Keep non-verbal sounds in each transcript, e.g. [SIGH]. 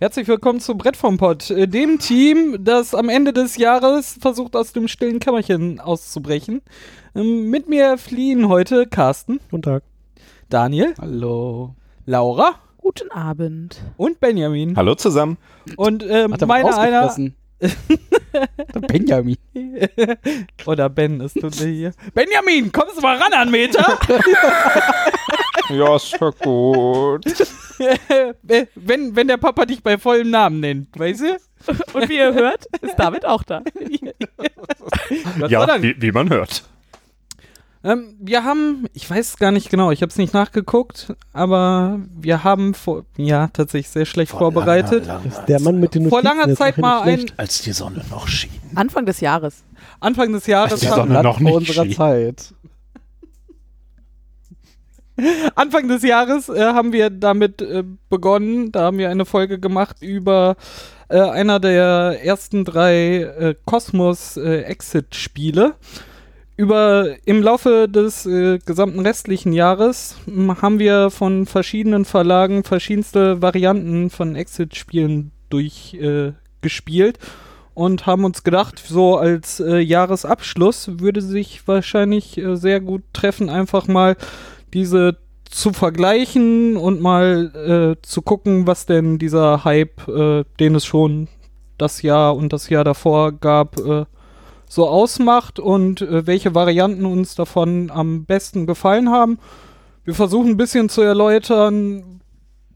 Herzlich willkommen zu Brett vom Pott, äh, dem Team, das am Ende des Jahres versucht, aus dem stillen Kämmerchen auszubrechen. Ähm, mit mir fliehen heute Carsten. Guten Tag. Daniel. Hallo. Laura. Guten Abend. Und Benjamin. Hallo zusammen. Und ähm, meiner einer. [LAUGHS] Benjamin. Oder Ben ist du hier. Benjamin, kommst du mal ran an Meter? [LAUGHS] ja, ist schon gut. [LAUGHS] wenn, wenn der Papa dich bei vollem Namen nennt, weißt du? Und wie ihr hört, ist David auch da. [LAUGHS] ja, wie, wie man hört. Ähm, wir haben, ich weiß gar nicht genau, ich habe es nicht nachgeguckt, aber wir haben vor, ja, tatsächlich sehr schlecht vor vorbereitet. Langer, langer, der Mann mit den vor langer Zeit mal ein. Als die Sonne noch schien. Anfang des Jahres. Anfang des Jahres. Als die Sonne noch nicht unserer schien. Zeit. [LAUGHS] Anfang des Jahres äh, haben wir damit äh, begonnen. Da haben wir eine Folge gemacht über äh, einer der ersten drei äh, Exit-Spiele. Über im Laufe des äh, gesamten restlichen Jahres haben wir von verschiedenen Verlagen verschiedenste Varianten von Exit-Spielen durchgespielt und haben uns gedacht, so als Jahresabschluss würde sich wahrscheinlich sehr gut treffen, einfach mal diese zu vergleichen und mal äh, zu gucken, was denn dieser Hype, äh, den es schon das Jahr und das Jahr davor gab, äh, so ausmacht und äh, welche Varianten uns davon am besten gefallen haben. Wir versuchen ein bisschen zu erläutern,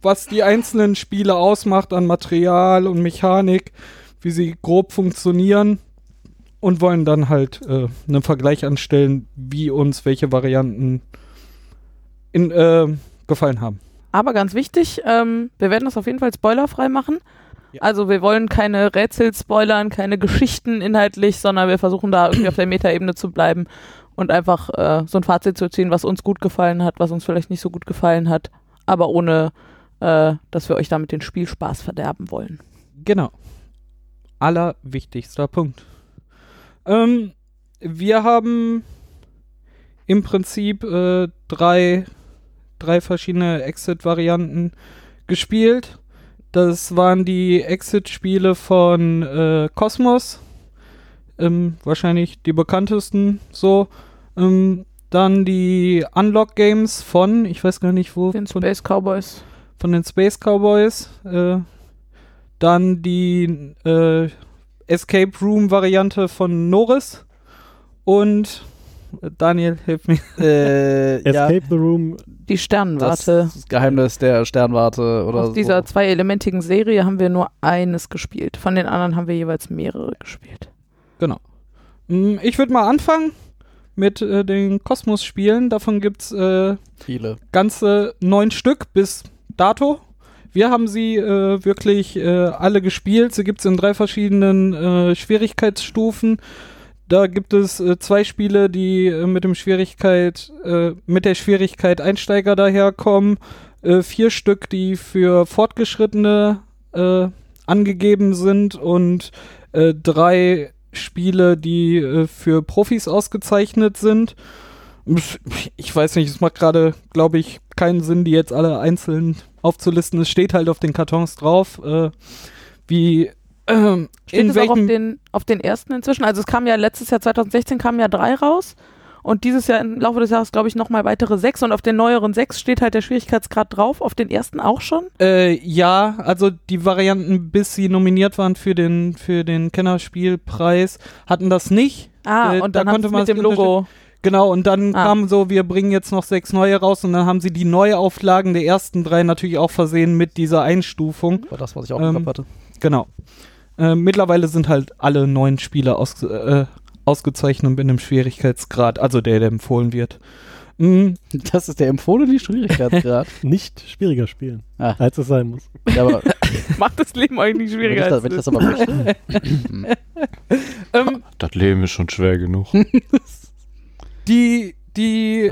was die einzelnen Spiele ausmacht an Material und Mechanik, wie sie grob funktionieren und wollen dann halt äh, einen Vergleich anstellen, wie uns welche Varianten in, äh, gefallen haben. Aber ganz wichtig, ähm, wir werden das auf jeden Fall spoilerfrei machen. Ja. Also wir wollen keine Rätsel spoilern, keine Geschichten inhaltlich, sondern wir versuchen da irgendwie auf der Metaebene zu bleiben und einfach äh, so ein Fazit zu ziehen, was uns gut gefallen hat, was uns vielleicht nicht so gut gefallen hat, aber ohne, äh, dass wir euch damit den Spielspaß verderben wollen. Genau. Allerwichtigster Punkt. Ähm, wir haben im Prinzip äh, drei drei verschiedene Exit-Varianten gespielt. Das waren die Exit-Spiele von äh, Cosmos. Ähm, wahrscheinlich die bekanntesten so. Ähm, dann die Unlock-Games von, ich weiß gar nicht wo. Den Space Cowboys. Von den Space Cowboys. Äh, dann die äh, Escape Room-Variante von Norris. Und Daniel, hilf mir. Äh, [LAUGHS] Escape ja. the Room. Die Sternwarte. Das Geheimnis der Sternwarte oder Aus so. dieser zweielementigen Serie haben wir nur eines gespielt. Von den anderen haben wir jeweils mehrere gespielt. Genau. Hm, ich würde mal anfangen mit äh, den Kosmos-Spielen. Davon gibt es äh, viele. Ganze neun Stück bis dato. Wir haben sie äh, wirklich äh, alle gespielt. Sie gibt es in drei verschiedenen äh, Schwierigkeitsstufen. Da gibt es äh, zwei Spiele, die äh, mit dem Schwierigkeit, äh, mit der Schwierigkeit Einsteiger daherkommen. Äh, vier Stück, die für Fortgeschrittene äh, angegeben sind und äh, drei Spiele, die für Profis ausgezeichnet sind. Ich weiß nicht, es macht gerade, glaube ich, keinen Sinn, die jetzt alle einzeln aufzulisten. Es steht halt auf den Kartons drauf, wie ähm, Steht es auch auf den, auf den ersten inzwischen? Also es kam ja letztes Jahr 2016 kamen ja drei raus und dieses Jahr im Laufe des Jahres glaube ich nochmal weitere sechs und auf den neueren sechs steht halt der Schwierigkeitsgrad drauf, auf den ersten auch schon? Äh, ja, also die Varianten, bis sie nominiert waren für den, für den Kennerspielpreis, hatten das nicht. Ah, äh, und dann da konnte man mit dem Logo. Genau, und dann ah. kam so, wir bringen jetzt noch sechs neue raus und dann haben sie die Neuauflagen der ersten drei natürlich auch versehen mit dieser Einstufung. War das, was ich auch ähm, hatte. Genau. Äh, mittlerweile sind halt alle neuen Spiele aus, äh, ausgezeichnet in einem Schwierigkeitsgrad, also der, der empfohlen wird. Mhm. [LAUGHS] Das ist der empfohlene Schwierigkeitsgrad. [LAUGHS] nicht schwieriger spielen, ah. als es sein muss. Ja, aber [LAUGHS] Macht das Leben eigentlich schwieriger. Wenn ich das, wenn ich das aber möchte. ähm, das Leben ist schon schwer genug. die die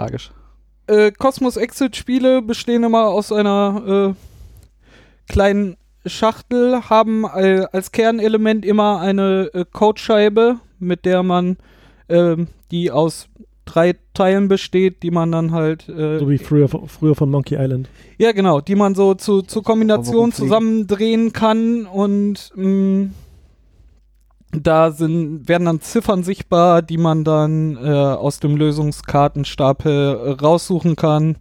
äh, Cosmos Exit Spiele bestehen immer aus einer äh, kleinen Schachtel haben als Kernelement immer eine äh, Codescheibe, mit der man äh, die aus drei Teilen besteht, die man dann halt. Äh, so wie früher, früher von Monkey Island. Ja, genau, die man so zu, zu Kombination zusammendrehen kann und mh, mm, da sind, werden dann Ziffern sichtbar, die man dann äh, aus dem Lösungskartenstapel raussuchen kann.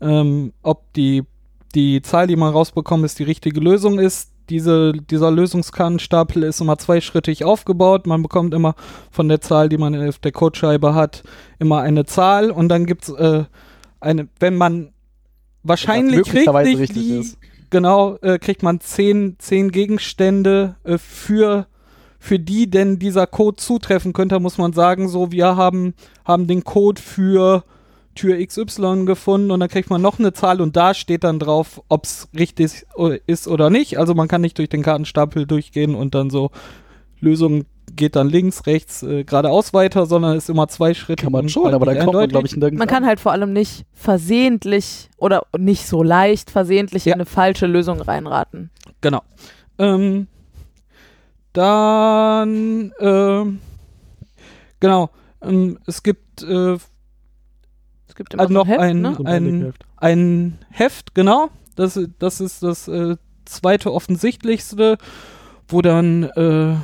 Ähm, ob die, die Zahl, die man rausbekommt, ist die richtige Lösung ist. Diese, dieser Lösungskartenstapel ist immer zweischrittig aufgebaut. Man bekommt immer von der Zahl, die man auf der Codescheibe hat, immer eine Zahl und dann gibt es äh, eine, wenn man wahrscheinlich richtig, die, ist. genau, äh, kriegt man zehn, zehn Gegenstände äh, für für die denn dieser Code zutreffen könnte, muss man sagen, so, wir haben, haben den Code für Tür XY gefunden und dann kriegt man noch eine Zahl und da steht dann drauf, ob es richtig ist oder nicht. Also man kann nicht durch den Kartenstapel durchgehen und dann so Lösung geht dann links, rechts, äh, geradeaus weiter, sondern ist immer zwei Schritte. Kann man schon, aber dann kommt man, glaube ich, nirgends Man kann halt vor allem nicht versehentlich oder nicht so leicht versehentlich ja. in eine falsche Lösung reinraten. Genau. Ähm, dann, äh, genau, ähm, es gibt, äh, es gibt immer also noch ein, Heft, ein, ne? ein, ein, Heft, genau. Das, das ist das äh, zweite offensichtlichste, wo dann äh,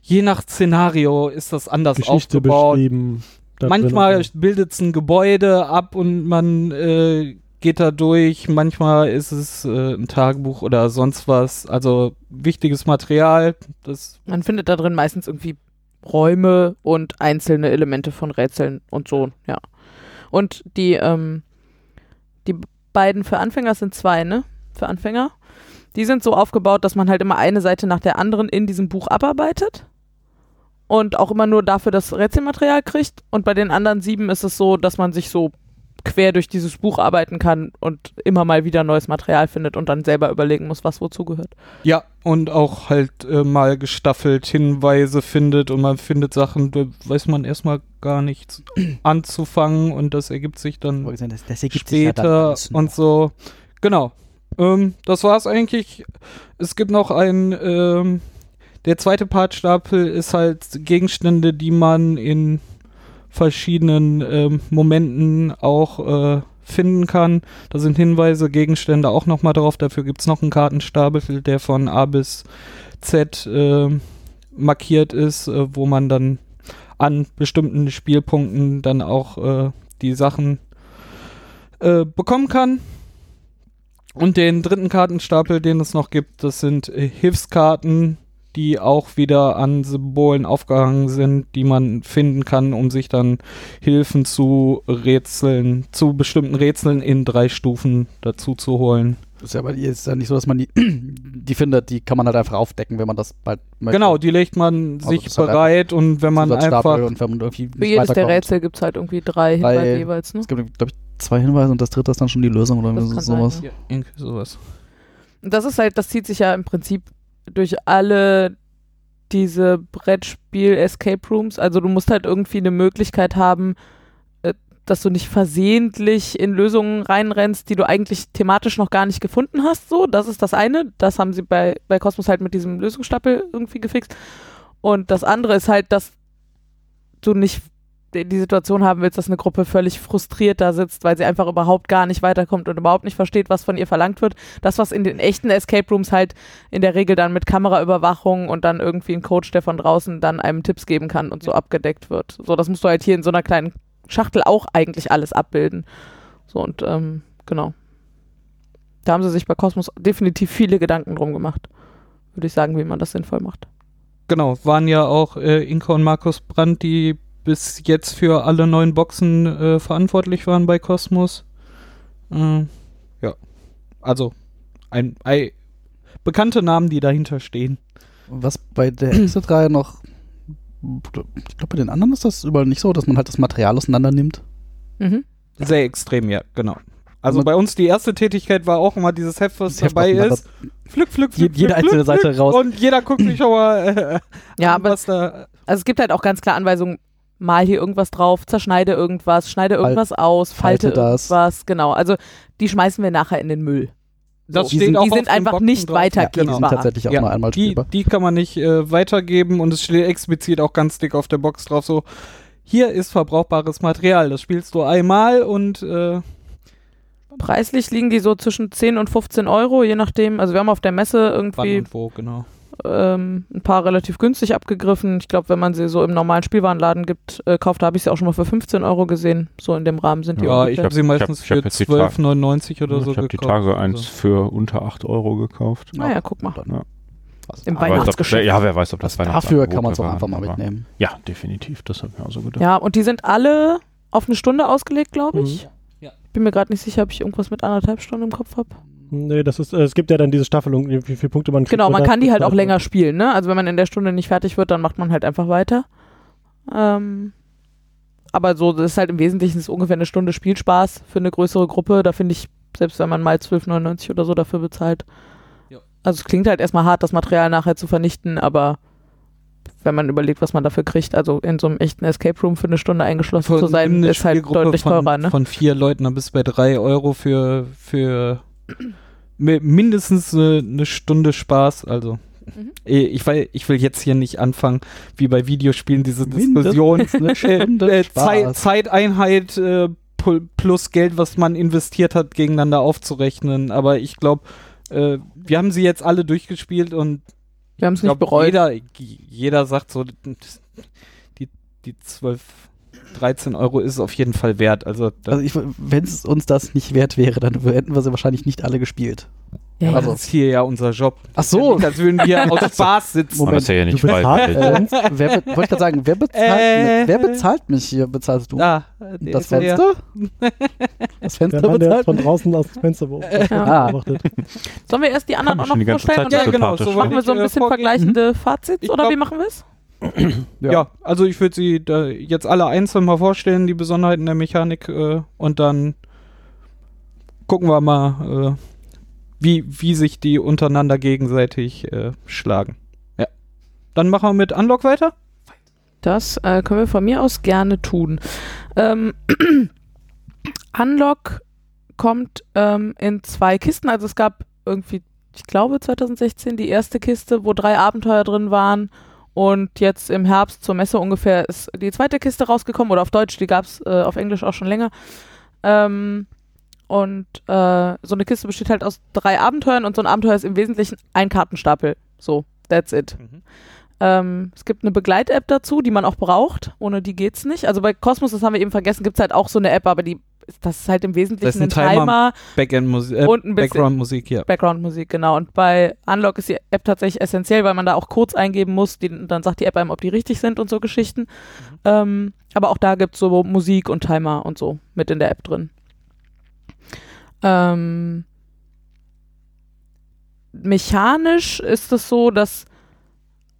je nach Szenario ist das anders Geschichte aufgebaut. Beschrieben, Manchmal bildet es ein Gebäude ab und man äh, geht da durch. Manchmal ist es äh, ein Tagebuch oder sonst was. Also wichtiges Material. Das Man findet da drin meistens irgendwie Räume und einzelne Elemente von Rätseln und so, ja. Und die, ähm, die beiden für Anfänger sind zwei, ne? Für Anfänger. Die sind so aufgebaut, dass man halt immer eine Seite nach der anderen in diesem Buch abarbeitet und auch immer nur dafür das Rätselmaterial kriegt. Und bei den anderen sieben ist es so, dass man sich so quer durch dieses Buch arbeiten kann und immer mal wieder neues Material findet und dann selber überlegen muss, was wozu gehört. Ja, und auch halt äh, mal gestaffelt Hinweise findet und man findet Sachen, da weiß man erstmal gar nichts [CLEARS THROAT] anzufangen und das ergibt sich dann das, das ergibt später sich ja und so. Genau. Ähm, das war's eigentlich. Es gibt noch ein, ähm, der zweite Partstapel ist halt Gegenstände, die man in verschiedenen äh, Momenten auch äh, finden kann. Da sind Hinweise, Gegenstände auch nochmal drauf. Dafür gibt es noch einen Kartenstapel, der von A bis Z äh, markiert ist, äh, wo man dann an bestimmten Spielpunkten dann auch äh, die Sachen äh, bekommen kann. Und den dritten Kartenstapel, den es noch gibt, das sind Hilfskarten, die auch wieder an Symbolen aufgehangen sind, die man finden kann, um sich dann Hilfen zu Rätseln, zu bestimmten Rätseln in drei Stufen dazu zu holen. Das ist ja aber ist ja nicht so, dass man die, [CLEARS THROAT] die findet, die kann man halt einfach aufdecken, wenn man das bald möchte. Genau, die legt man also sich bereit und wenn man einfach. Und wenn man irgendwie Für jedes der Rätsel gibt es halt irgendwie drei Hinweise jeweils, ne? Es gibt, glaube ich, zwei Hinweise und das dritte ist dann schon die Lösung oder das sowas. Sein, ja, irgendwie sowas. Das ist halt, das zieht sich ja im Prinzip durch alle diese Brettspiel-Escape Rooms. Also du musst halt irgendwie eine Möglichkeit haben, äh, dass du nicht versehentlich in Lösungen reinrennst, die du eigentlich thematisch noch gar nicht gefunden hast. So, das ist das eine. Das haben sie bei, bei Cosmos halt mit diesem Lösungsstapel irgendwie gefixt. Und das andere ist halt, dass du nicht die Situation haben willst, dass eine Gruppe völlig frustriert da sitzt, weil sie einfach überhaupt gar nicht weiterkommt und überhaupt nicht versteht, was von ihr verlangt wird. Das, was in den echten Escape Rooms halt in der Regel dann mit Kameraüberwachung und dann irgendwie ein Coach, der von draußen dann einem Tipps geben kann und so abgedeckt wird. So, das musst du halt hier in so einer kleinen Schachtel auch eigentlich alles abbilden. So und ähm, genau. Da haben sie sich bei Cosmos definitiv viele Gedanken drum gemacht, würde ich sagen, wie man das sinnvoll macht. Genau, waren ja auch äh, Inka und Markus Brandt, die bis jetzt für alle neuen Boxen äh, verantwortlich waren bei Cosmos. Äh, ja, also ein, ein, bekannte Namen, die dahinter stehen. Was bei der [CLEARS THROAT] Exit-Reihe noch, ich glaube bei den anderen ist das überall nicht so, dass man halt das Material auseinander nimmt. Mhm. Sehr extrem, ja, genau. Also bei uns die erste Tätigkeit war auch immer dieses Heft, was dabei ist. Pflück, pflück, pflück, Jede einzelne Seite raus. Und jeder guckt sich schon mal äh, ja, an, aber was da. Also es gibt halt auch ganz klar Anweisungen, mal hier irgendwas drauf, zerschneide irgendwas, schneide irgendwas Fal aus, falte, falte irgendwas. Genau. Also die schmeißen wir nachher in den Müll. Das so. die, auch die sind einfach Boxen nicht weitergebbar. Ja. Die sind tatsächlich auch ja, mal einmal die, die kann man nicht äh, weitergeben und es steht explizit auch ganz dick auf der Box drauf so, hier ist verbrauchbares Material. Das spielst du einmal und äh, Preislich liegen die so zwischen 10 und 15 Euro, je nachdem. Also wir haben auf der Messe wann irgendwie und wo, genau. Ähm, ein paar relativ günstig abgegriffen. Ich glaube, wenn man sie so im normalen Spielwarenladen gibt, äh, kauft, da habe ich sie auch schon mal für 15 Euro gesehen. So in dem Rahmen sind die Ja, ich ungefähr. habe sie meistens ich hab für jetzt die Tage- 12,99 oder so ich habe die gekauft. Tage eins Also. für unter 8 Euro gekauft. Ah ja, guck mal. Ja. Was- Im ich Weihnachtsgeschäft. Ja, wer weiß, ob das das dafür kann man es auch einfach mal mitnehmen. Ja, definitiv. Das habe ich mir auch so gedacht. Ja, und die sind alle auf eine Stunde ausgelegt, glaube ich. Mhm. Ja. Bin mir gerade nicht sicher, ob ich irgendwas mit anderthalb Stunden im Kopf habe. Nee, das ist, äh, es gibt ja dann diese Staffelung, wie viele Punkte man kriegt. Genau, man kann die halt auch länger spielen, ne? Also wenn man in der Stunde nicht fertig wird, dann macht man halt einfach weiter. Ähm, aber so, das ist halt im Wesentlichen ist ungefähr eine Stunde Spielspaß für eine größere Gruppe. Da finde ich, selbst wenn man mal 12,99 oder so dafür bezahlt. Ja. Also es klingt halt erstmal hart, das Material nachher zu vernichten, aber wenn man überlegt, was man dafür kriegt, also in so einem echten Escape Room für eine Stunde eingeschlossen zu sein, ist halt deutlich von, teurer, ne? Von vier Leuten, dann bist du bei drei Euro für, für mindestens eine, eine Stunde Spaß. Also, Mhm. eh, ich, will, ich will jetzt hier nicht anfangen, wie bei Videospielen, diese Diskussion. [LAUGHS] eine Stunde äh, Zei Spaß. Zeiteinheit äh, plus Geld, was man investiert hat, gegeneinander aufzurechnen. Aber ich glaube, äh, wir haben sie jetzt alle durchgespielt und Wir haben es ich nicht bereut. jeder, jeder sagt so, die, die 12, 13 Euro ist es auf jeden Fall wert. Also, das, Also wenn es uns das nicht wert wäre, dann hätten wir sie wahrscheinlich nicht alle gespielt. Ja, ja. das ist hier ja unser Job. Ach so. Als würden wir [LAUGHS] aus Spaß sitzen. Aber das ist ja nicht Du uns. Äh, wer be- wollte ich gerade sagen, wer bezahlt, Äh. wer bezahlt mich hier? Bezahlst du? Ah, der das ist leer. Fenster? Das Der Fenster Mann, der bezahlt von mich? draußen aus dem Fenster beobachtet. Beobachtet. Sollen wir erst die anderen auch noch vorstellen? Ja, genau, so machen wir so ein äh, bisschen vorgehen. vergleichende Fazits Ich oder glaub- wie machen wir es? Ja. also ich würde sie da jetzt alle einzeln mal vorstellen, die Besonderheiten der Mechanik äh, und dann gucken wir mal, äh, wie, wie sich die untereinander gegenseitig äh, schlagen. Ja. Dann machen wir mit Unlock weiter. Das äh, können wir von mir aus gerne tun. Ähm, [CLEARS THROAT] Unlock kommt ähm, in zwei Kisten. Also es gab irgendwie, ich glaube 2016 die erste Kiste, wo drei Abenteuer drin waren. Und jetzt im Herbst zur Messe ungefähr ist die zweite Kiste rausgekommen. Oder auf Deutsch, die gab es äh, auf Englisch auch schon länger. Ähm, und äh, so eine Kiste besteht halt aus drei Abenteuern und so ein Abenteuer ist im Wesentlichen ein Kartenstapel. So, that's it. Ähm, es gibt eine Begleit-App dazu, die man auch braucht. Ohne die geht's nicht. Also bei Cosmos, das haben wir eben vergessen, gibt's halt auch so eine App, aber die, das ist halt im Wesentlichen ein ein Timer, Timer. Äh, Und ein bisschen- Background-Musik, ja. Background-Musik, genau. Und bei Unlock ist die App tatsächlich essentiell, weil man da auch Codes eingeben muss. Die, dann sagt die App einem, ob die richtig sind und so Geschichten. Ähm, aber auch da gibt's so Musik und Timer und so mit in der App drin. Ähm, mechanisch ist es so, dass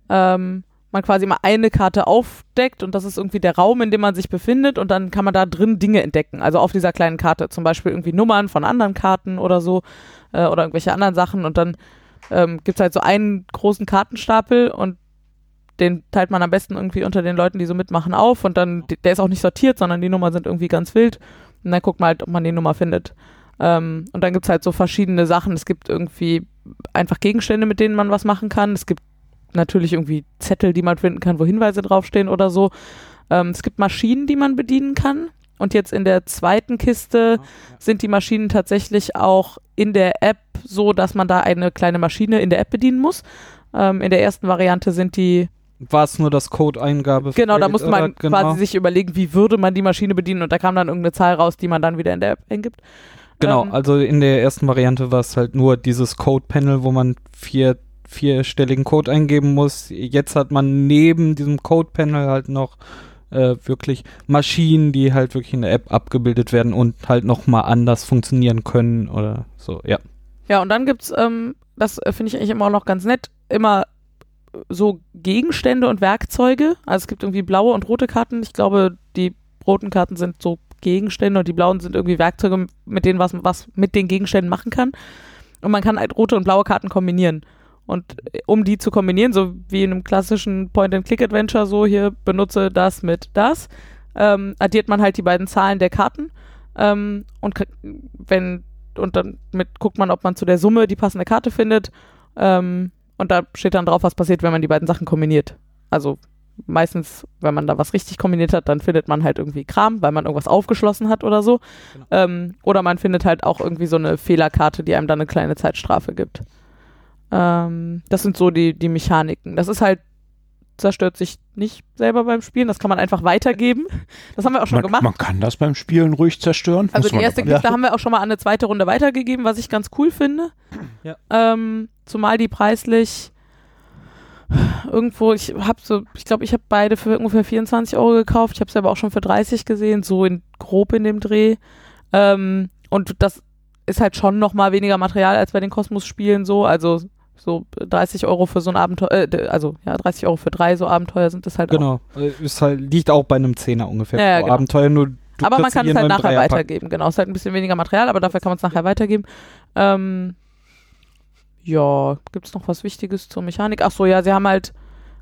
ähm, man quasi mal eine Karte aufdeckt und das ist irgendwie der Raum, in dem man sich befindet und dann kann man da drin Dinge entdecken. Also auf dieser kleinen Karte, zum Beispiel irgendwie Nummern von anderen Karten oder so äh, oder irgendwelche anderen Sachen und dann ähm, gibt es halt so einen großen Kartenstapel und den teilt man am besten irgendwie unter den Leuten, die so mitmachen, auf und dann, der ist auch nicht sortiert, sondern die Nummern sind irgendwie ganz wild und dann guckt man halt, ob man die Nummer findet. Ähm, und dann gibt es halt so verschiedene Sachen. Es gibt irgendwie einfach Gegenstände, mit denen man was machen kann. Es gibt natürlich irgendwie Zettel, die man finden kann, wo Hinweise draufstehen oder so. Ähm, es gibt Maschinen, die man bedienen kann. Und jetzt in der zweiten Kiste sind die Maschinen tatsächlich auch in der App so, dass man da eine kleine Maschine in der App bedienen muss. Ähm, in der ersten Variante sind die, War es nur das Code-Eingabe? genau, da musste man genau. quasi sich überlegen, wie würde man die Maschine bedienen und da kam dann irgendeine Zahl raus, die man dann wieder in der App eingibt. Genau, Ähm, also in der ersten Variante war es halt nur dieses Code-Panel, wo man vier, vierstelligen Code eingeben muss. Jetzt hat man neben diesem Code-Panel halt noch äh, wirklich Maschinen, die halt wirklich in der App abgebildet werden und halt nochmal anders funktionieren können oder so, ja. Ja, und dann gibt's, ähm, das äh, finde ich eigentlich immer auch noch ganz nett, immer so Gegenstände und Werkzeuge. Also es gibt irgendwie blaue und rote Karten. Ich glaube, die roten Karten sind so Gegenstände und die blauen sind irgendwie Werkzeuge, mit denen was, was mit den Gegenständen machen kann. Und man kann halt rote und blaue Karten kombinieren. Und äh, um die zu kombinieren, so wie in einem klassischen Point-and-Click-Adventure, so hier benutze das mit das, ähm, addiert man halt die beiden Zahlen der Karten. Ähm, und wenn und dann mit guckt man, ob man zu der Summe die passende Karte findet. Ähm, und da steht dann drauf, was passiert, wenn man die beiden Sachen kombiniert. Also meistens, wenn man da was richtig kombiniert hat, dann findet man halt irgendwie Kram, weil man irgendwas aufgeschlossen hat oder so. Genau. Ähm, oder man findet halt auch irgendwie so eine Fehlerkarte, die einem dann eine kleine Zeitstrafe gibt. Ähm, das sind so die, die Mechaniken. Das ist halt, zerstört sich nicht selber beim Spielen, das kann man einfach weitergeben. Das haben wir auch schon Man, gemacht. man kann das beim Spielen ruhig zerstören. Also Muss die erste Kiste haben wir auch schon mal an eine zweite Runde weitergegeben, was ich ganz cool finde. Ja. Ähm, zumal die preislich irgendwo, ich habe so, ich glaube, ich habe beide für ungefähr 24 Euro gekauft. Ich habe sie aber auch schon für 30 gesehen, so in grob in dem Dreh. Ähm, und das ist halt schon noch mal weniger Material als bei den Kosmos-Spielen so. Also so 30 Euro für so ein Abenteuer, äh, also ja, 30 Euro für drei so Abenteuer sind das halt auch. Genau. Äh, Ist halt, liegt auch bei einem Zehner ungefähr Ja, ja, genau. Abenteuer, nur aber man kann es halt nachher Dreierpack. weitergeben. Genau, es ist halt ein bisschen weniger Material, aber dafür kann man es nachher weitergeben. Ähm, ja, gibt es noch was Wichtiges zur Mechanik? Ach so, ja, sie haben halt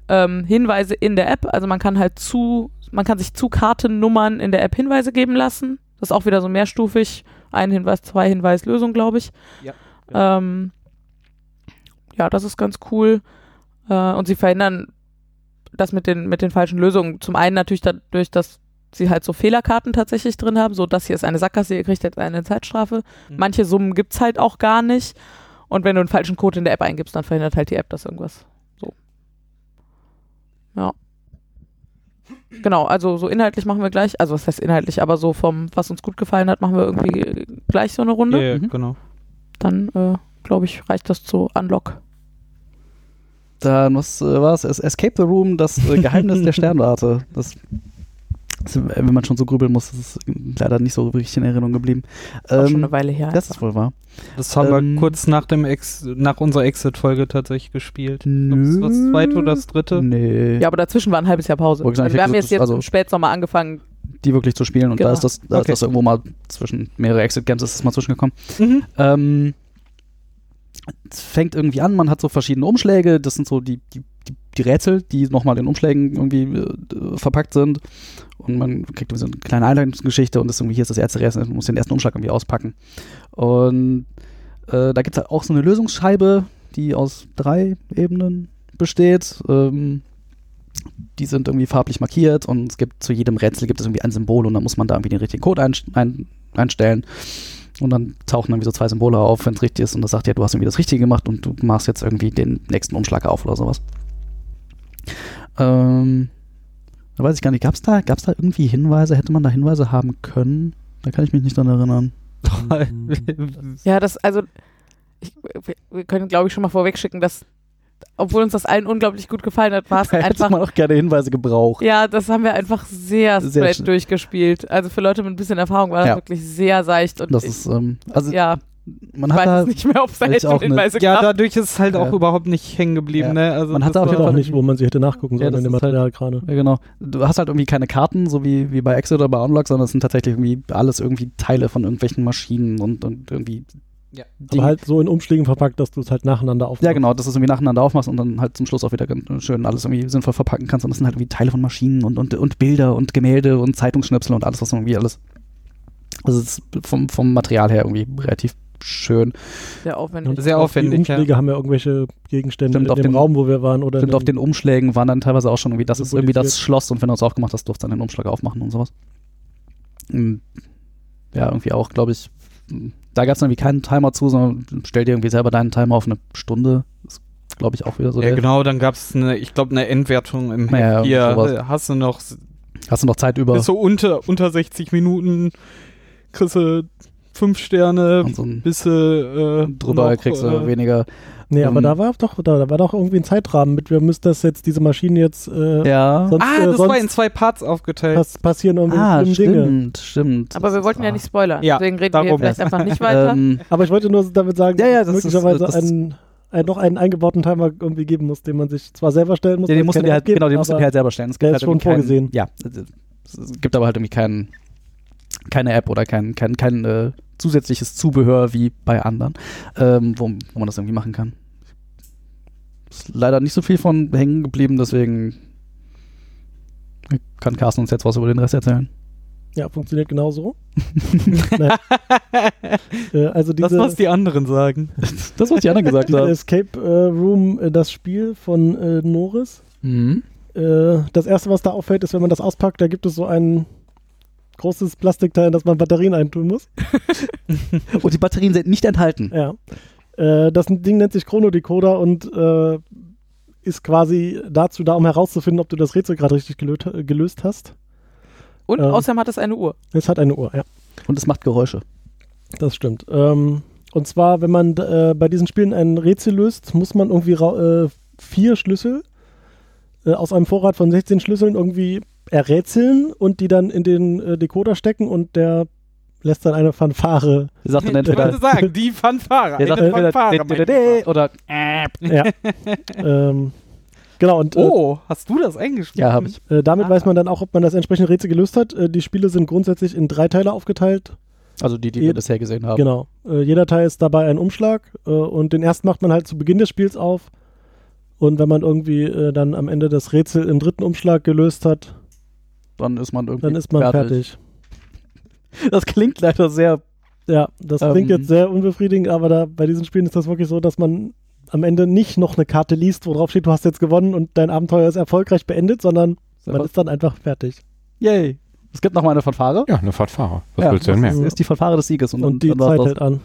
ähm, Hinweise in der App. Also man kann halt zu, man kann sich zu Kartennummern in der App Hinweise geben lassen. Das ist auch wieder so mehrstufig. Ein Hinweis, zwei Hinweis, Lösung, glaube ich. Ja. Ähm, ja, das ist ganz cool. Äh, und sie verhindern das mit den, mit den falschen Lösungen. Zum einen natürlich dadurch, dass sie halt so Fehlerkarten tatsächlich drin haben, so das hier ist eine Sackgasse, ihr kriegt jetzt eine Zeitstrafe. Mhm. Manche Summen gibt's halt auch gar nicht. Und wenn du einen falschen Code in der App eingibst, dann verhindert halt die App das irgendwas. So. Ja. Genau, also so inhaltlich machen wir gleich, also was heißt inhaltlich, aber so vom, was uns gut gefallen hat, machen wir irgendwie gleich so eine Runde. Ja, ja, Mhm. genau. Dann, äh, glaube ich, reicht das zu Unlock. Dann, was äh, war es? Es- Escape the Room, das äh, Geheimnis der [LAUGHS] Sternwarte. Das, das, äh, wenn man schon so grübeln muss, das ist leider nicht so richtig in Erinnerung geblieben. Ist auch schon Ähm, eine Weile her. das ist wohl wahr. Das haben Ähm, wir kurz nach dem Ex nach unserer Exit-Folge tatsächlich gespielt. Glaub, Das das zweite oder das dritte. Nee. ja, aber dazwischen war ein halbes Jahr Pause. Wir haben jetzt, gesagt, jetzt also- im Spätsommer angefangen. die wirklich zu spielen. Und Genau. da ist das, da Okay. ist das irgendwo mal zwischen mehrere Exit Games ist das mal zwischengekommen. Mhm. Ähm, es fängt irgendwie an, man hat so verschiedene Umschläge, das sind so die, die, die, Rätsel, die nochmal in Umschlägen irgendwie äh, verpackt sind. Und man kriegt so eine kleine Einleitungsgeschichte und das irgendwie, hier ist das erste Rätsel, man muss den ersten Umschlag irgendwie auspacken. Und äh, da gibt es halt auch so eine Lösungsscheibe, die aus drei Ebenen besteht. Ähm, die sind irgendwie farblich markiert und es gibt zu jedem Rätsel gibt es irgendwie ein Symbol und dann muss man da irgendwie den richtigen Code ein, ein, einstellen. Und dann tauchen irgendwie so zwei Symbole auf, wenn es richtig ist und das sagt ja, du hast irgendwie das Richtige gemacht und du machst jetzt irgendwie den nächsten Umschlag auf oder sowas. Ähm, da weiß ich gar nicht, gab es da, gab's da irgendwie Hinweise? Hätte man da Hinweise haben können? Da kann ich mich nicht dran erinnern. [LAUGHS] Ja, das, also, ich, wir, wir können, glaube ich, schon mal vorwegschicken, dass, obwohl uns das allen unglaublich gut gefallen hat, war es Da [LAUGHS] hätte einfach. man auch gerne Hinweise gebraucht. Ja, das haben wir einfach sehr Sehr straight schnell. durchgespielt. Also für Leute mit ein bisschen Erfahrung war das Ja. wirklich sehr seicht und Das ist, ähm, also ja, man ich hat weiß da, es nicht mehr, ob es da auch schon Hinweise Ja, gab. dadurch ist es halt auch Ja. überhaupt nicht hängen geblieben. Ja. Ne? Also Man hat das auch auch nicht, wo man sie hätte nachgucken Ja, sollen in dem halt- Material gerade. Ja, genau. Du hast halt irgendwie keine Karten, so wie, wie bei Exit oder bei Unlock, sondern es sind tatsächlich irgendwie alles irgendwie Teile von irgendwelchen Maschinen und, und irgendwie Ja. Aber halt so in Umschlägen verpackt, dass du es halt nacheinander aufmachst. ja, genau, dass du es irgendwie nacheinander aufmachst und dann halt zum Schluss auch wieder ganz schön alles irgendwie sinnvoll verpacken kannst. Und das sind halt irgendwie Teile von Maschinen und, und, und Bilder und Gemälde und Zeitungsschnipsel und alles, was irgendwie alles. Also es ist vom, vom Material her irgendwie relativ schön. Sehr aufwendig. Und Sehr aufwendig, Die Umschläge haben ja irgendwelche Gegenstände Stimmt, in auf dem dem- Raum, wo wir waren. Oder Stimmt, auf den Umschlägen waren dann teilweise auch schon irgendwie, das ist irgendwie das. Schloss und wenn du es aufgemacht hast, durfst du dann den Umschlag aufmachen und sowas. Ja, irgendwie auch, glaube ich, da gab es irgendwie keinen Timer zu, sondern stell dir irgendwie selber deinen Timer auf eine Stunde. Das glaube ich auch wieder so. Ja, genau, dann gab es eine, ich glaube, eine Endwertung im Ja. Hier sowas. äh, hast du noch Hast du noch Zeit über bis so unter, unter 60 Minuten kriegst du fünf Sterne, so ein bis du äh, drüber noch, kriegst du äh, weniger. Nee, aber Ähm, da war doch, da, da war doch irgendwie ein Zeitrahmen mit, wir müssen das jetzt, diese Maschine jetzt, äh, Ja. sonst, Ah, äh, das sonst war in zwei Parts aufgeteilt. pass passieren irgendwie Ah, schlimme Dinge. stimmt, stimmt. Aber wir Das wollten ist ja wahr. nicht spoilern. Ja, Deswegen reden wir darum. vielleicht einfach nicht weiter. Ähm, Aber ich wollte nur damit sagen, Ja, ja, dass es das ist, möglicherweise äh, das- einen, einen, noch einen eingebauten Timer irgendwie geben muss, den man sich zwar selber stellen muss. Ja, den es musst du dir halt, gibt, genau, den musst du dir halt selber stellen. Es der gibt ist halt schon irgendwie keinen- vorgesehen. Ja, es gibt aber halt irgendwie keinen, keine App oder kein, kein, kein äh, zusätzliches Zubehör wie bei anderen, ähm, wo, wo man das irgendwie machen kann. Ist leider nicht so viel von hängen geblieben, deswegen kann Carsten uns jetzt was über den Rest erzählen. Ja, funktioniert genauso. [LAUGHS] [LAUGHS] Äh, also das, diese, was die anderen sagen. [LAUGHS] Das, was die anderen gesagt haben. Escape äh, Room, äh, das Spiel von äh, Norris, Mhm. Das erste, was da auffällt, ist, wenn man das auspackt, da gibt es so ein großes Plastikteil, in das man Batterien eintun muss. Und die Batterien sind nicht enthalten. Ja. Äh, das Ding nennt sich Chronodecoder und äh, ist quasi dazu da, um herauszufinden, ob du das Rätsel gerade richtig gelöt, gelöst hast. Und Ähm. außerdem hat es eine Uhr. Es hat eine Uhr, ja. Und es macht Geräusche. Das stimmt. Ähm, und zwar, wenn man äh, bei diesen Spielen ein Rätsel löst, muss man irgendwie äh, vier Schlüssel äh, aus einem Vorrat von 16 Schlüsseln irgendwie errätseln und die dann in den äh, Decoder stecken und der lässt dann eine Fanfare. Sie sagt dann Ich entweder, wollte sagen, die Fanfare. der sagt entweder Fanfare, oder ja. ähm, genau, und äh, Oh, hast du das eingeschrieben? ja, habe ich. äh, damit Ah. weiß man dann auch, ob man das entsprechende Rätsel gelöst hat. Äh, die Spiele sind grundsätzlich in drei Teile aufgeteilt. Also die, die Je- wir bisher gesehen haben. Genau. Äh, jeder Teil ist dabei ein Umschlag äh, und den ersten macht man halt zu Beginn des Spiels auf. Und wenn man irgendwie äh, dann am Ende das Rätsel im dritten Umschlag gelöst hat, Dann ist man irgendwie dann ist man fertig. Das klingt leider sehr. Ja, das Ähm. klingt jetzt sehr unbefriedigend, aber da, bei diesen Spielen ist das wirklich so, dass man am Ende nicht noch eine Karte liest, wo drauf steht, du hast jetzt gewonnen und dein Abenteuer ist erfolgreich beendet, sondern man ist dann einfach fertig. Yay. Es gibt noch mal eine Fanfare. Ja, eine Fahrtfahrer. Was Ja, willst du denn mehr? Das ist die Fanfare des Sieges. Und, Und, dann- die dann Zeit hält an.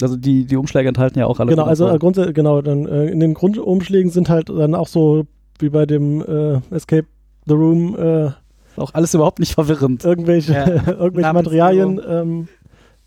Also die, die Umschläge enthalten ja auch alle. Genau, also äh, grundsätzlich, genau, dann äh, in den Grundumschlägen sind halt dann auch so wie bei dem äh, Escape the Room äh, auch alles überhaupt nicht verwirrend. irgendwelche, Ja. [LAUGHS] irgendwelche. Materialien ähm,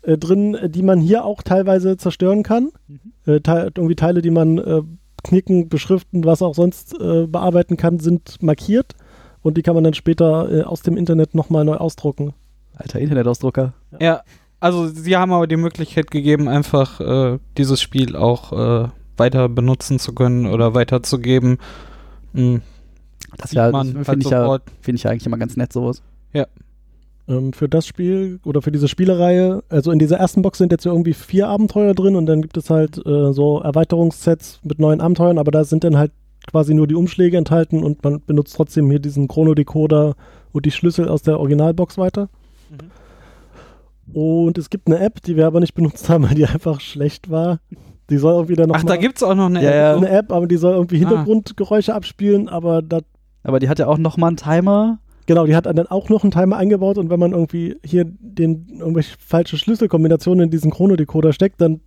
äh, drin, die man hier auch teilweise zerstören kann. Mhm. Äh, te irgendwie Teile, die man äh, knicken, beschriften, was auch sonst äh, bearbeiten kann, sind markiert und die kann man dann später äh, aus dem Internet nochmal neu ausdrucken. Alter Internetausdrucker. Ja, also sie haben aber die Möglichkeit gegeben, einfach äh, dieses Spiel auch äh, weiter benutzen zu können oder weiterzugeben. Hm, Das sieht ja, man finde halt ich, ja, find ich ja eigentlich immer ganz nett, sowas. Ähm, für das Spiel oder für diese Spielereihe, also in dieser ersten Box sind jetzt irgendwie vier Abenteuer drin und dann gibt es halt äh, so Erweiterungssets mit neuen Abenteuern, aber da sind dann halt quasi nur die Umschläge enthalten und man benutzt trotzdem hier diesen Chronodecoder und die Schlüssel aus der Originalbox weiter. Und es gibt eine App, die wir aber nicht benutzt haben, weil die einfach schlecht war. Die soll irgendwie dann noch Ach, mal da gibt's auch noch eine Ja, ja. App. eine App, aber die soll irgendwie Ah. Hintergrundgeräusche abspielen, aber das Aber die hat ja auch noch mal einen Timer. Genau, die hat dann auch noch einen Timer eingebaut und wenn man irgendwie hier den irgendwelche falsche Schlüsselkombinationen in diesen Chronodecoder steckt, dann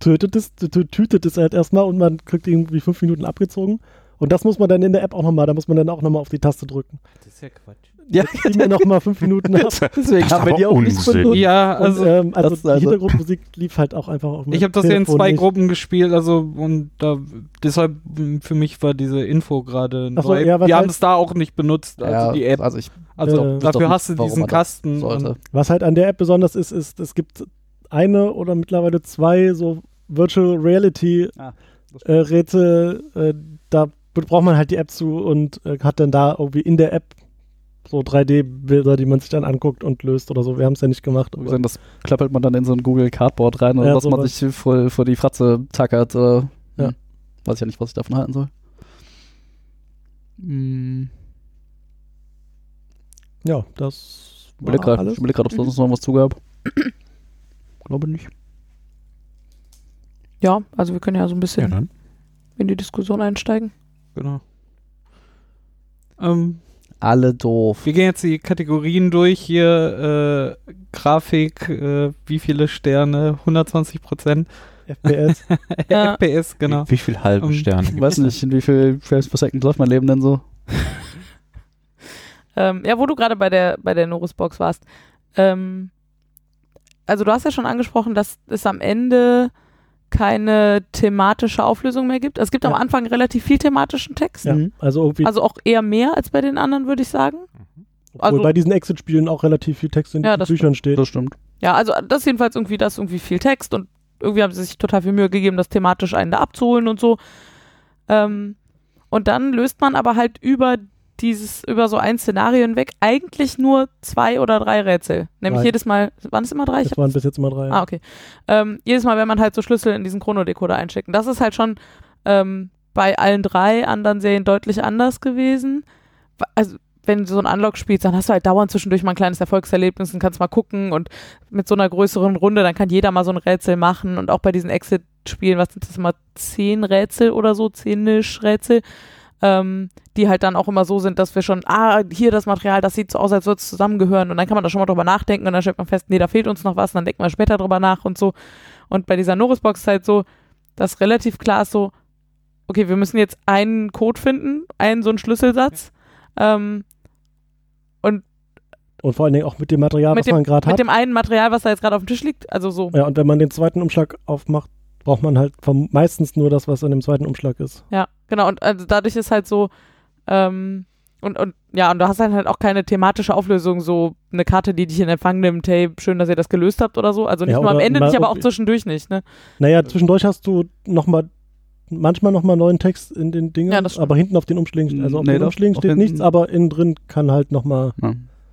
tötet es, tütet es halt erstmal und man kriegt irgendwie fünf Minuten abgezogen. Und das muss man dann in der App auch nochmal, da muss man dann auch nochmal auf die Taste drücken. Das ist ja Quatsch. Ja, Die mir nochmal fünf Minuten ab. [LAUGHS] deswegen haben wir die auch nicht benutzt. Ja, Also, also und, ähm, also das- die also- Hintergrundmusik lief halt auch einfach auf dem ich habe das ja in zwei nicht. Gruppen gespielt, also und da deshalb mh, für mich war diese Info gerade Ach so, neu. ja, Wir haben halt- es da auch nicht benutzt, also ja, die App. Also ich Also äh, dafür hast du diesen Kasten. Was halt an der App besonders ist, ist, es gibt eine oder mittlerweile zwei so Virtual Reality Ah, äh, Rätsel, äh, da braucht man halt die App zu und äh, hat dann da irgendwie in der App so 3D-Bilder, die man sich dann anguckt und löst oder so. Wir haben es ja nicht gemacht. Gesagt, das klappert man dann in so ein Google Cardboard rein und Ja, was man sowas. sich vor, vor die Fratze tackert. Äh, Ja. hm. Weiß ich ja nicht, was ich davon halten soll. Hm. ja, das Ich war grad- alles. ich überleg gerade, ob es sonst noch was zugab. [CLEARS THROAT] Glaube nicht. Ja, also wir können ja so ein Ja, bisschen dann. in die Diskussion einsteigen. Genau. Ähm, Alle doof. wir gehen jetzt die Kategorien durch hier. Äh, Grafik, äh, wie viele Sterne? 120 Prozent. FPS. [LAUGHS] Ja. FPS, genau. Wie, wie viel halbe Ähm, Sterne? Ich weiß nicht, in wie viel Frames per Second läuft mein Leben denn so? [LAUGHS] Ähm, ja, wo du gerade bei der, bei der Norris-Box warst. Ähm, also du hast ja schon angesprochen, dass es am Ende keine thematische Auflösung mehr gibt. Es gibt am Ja. Anfang relativ viel thematischen Text. ja, Mhm. also irgendwie, Also auch eher mehr als bei den anderen, würde ich sagen. obwohl also- bei diesen Exit-Spielen auch relativ viel Text in Ja, den Büchern steht. Das stimmt. Ja, also das ist jedenfalls irgendwie das irgendwie viel Text und irgendwie haben sie sich total viel Mühe gegeben, das thematisch einen da abzuholen und so. Ähm, und dann löst man aber halt über dieses, über so ein Szenario hinweg eigentlich nur zwei oder drei Rätsel. Nämlich Drei. jedes Mal, waren es immer drei? Das waren bis jetzt immer drei. Ah, okay. Ähm, jedes Mal, wenn man halt so Schlüssel in diesen Chronodecoder einstecken. Das ist halt schon ähm, bei allen drei anderen Serien deutlich anders gewesen. Also, wenn du so ein Unlock spielst, dann hast du halt dauernd zwischendurch mal ein kleines Erfolgserlebnis und kannst mal gucken und mit so einer größeren Runde, dann kann jeder mal so ein Rätsel machen und auch bei diesen Exit-Spielen, was sind das immer, zehn Rätsel oder so, zehnisch Rätsel, ähm, die halt dann auch immer so sind, dass wir schon, ah, hier das Material, das sieht so aus, als würde es zusammengehören und dann kann man da schon mal drüber nachdenken und dann stellt man fest, nee, da fehlt uns noch was und dann denkt man später drüber nach und so. Und bei dieser Norrisbox ist halt so, dass relativ klar ist so, okay, wir müssen jetzt einen Code finden, einen so einen Schlüsselsatz. Ähm, Und vor allen Dingen auch mit dem Material, mit was man gerade mit hat. dem einen Material, was da jetzt gerade auf dem Tisch liegt. Also so. Ja, und wenn man den zweiten Umschlag aufmacht, braucht man halt vom, meistens nur das, was in dem zweiten Umschlag ist. Ja, genau. Und also dadurch ist halt so, ähm, und, und ja, und du hast dann halt auch keine thematische Auflösung, so eine Karte, die dich in Empfang nimmt, hey, schön, dass ihr das gelöst habt oder so. Also nicht Ja, nur am Ende, mal nicht, aber auch zwischendurch nicht, ne? Naja, zwischendurch hast du noch mal manchmal nochmal neuen Text in den Dingen, Ja, das stimmt. aber hinten auf den Umschlägen, also auf Nee, den Umschlägen steht nichts, aber innen drin kann halt nochmal Ja.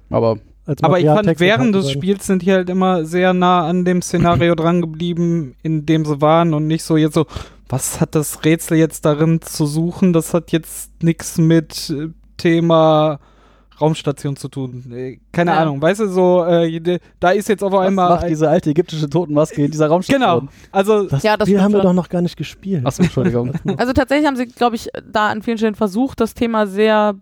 Aber Aber ich fand, Materialtext während des. Spiels sind die halt immer sehr nah an dem Szenario [CLEARS THROAT] dran geblieben, in dem sie waren und nicht so jetzt so, was hat das Rätsel jetzt darin zu suchen? Das hat jetzt nichts mit äh, Thema Raumstation zu tun. Keine Ja. Ahnung, weißt du, so, äh, da ist jetzt auf was einmal. macht diese alte ägyptische Totenmaske in dieser Raumstation? genau, also Das Ja, das Spiel stimmt haben wir doch noch gar nicht gespielt. Achso, Entschuldigung. [LAUGHS] Also tatsächlich haben sie, glaube ich, da an vielen Stellen versucht, das Thema sehr,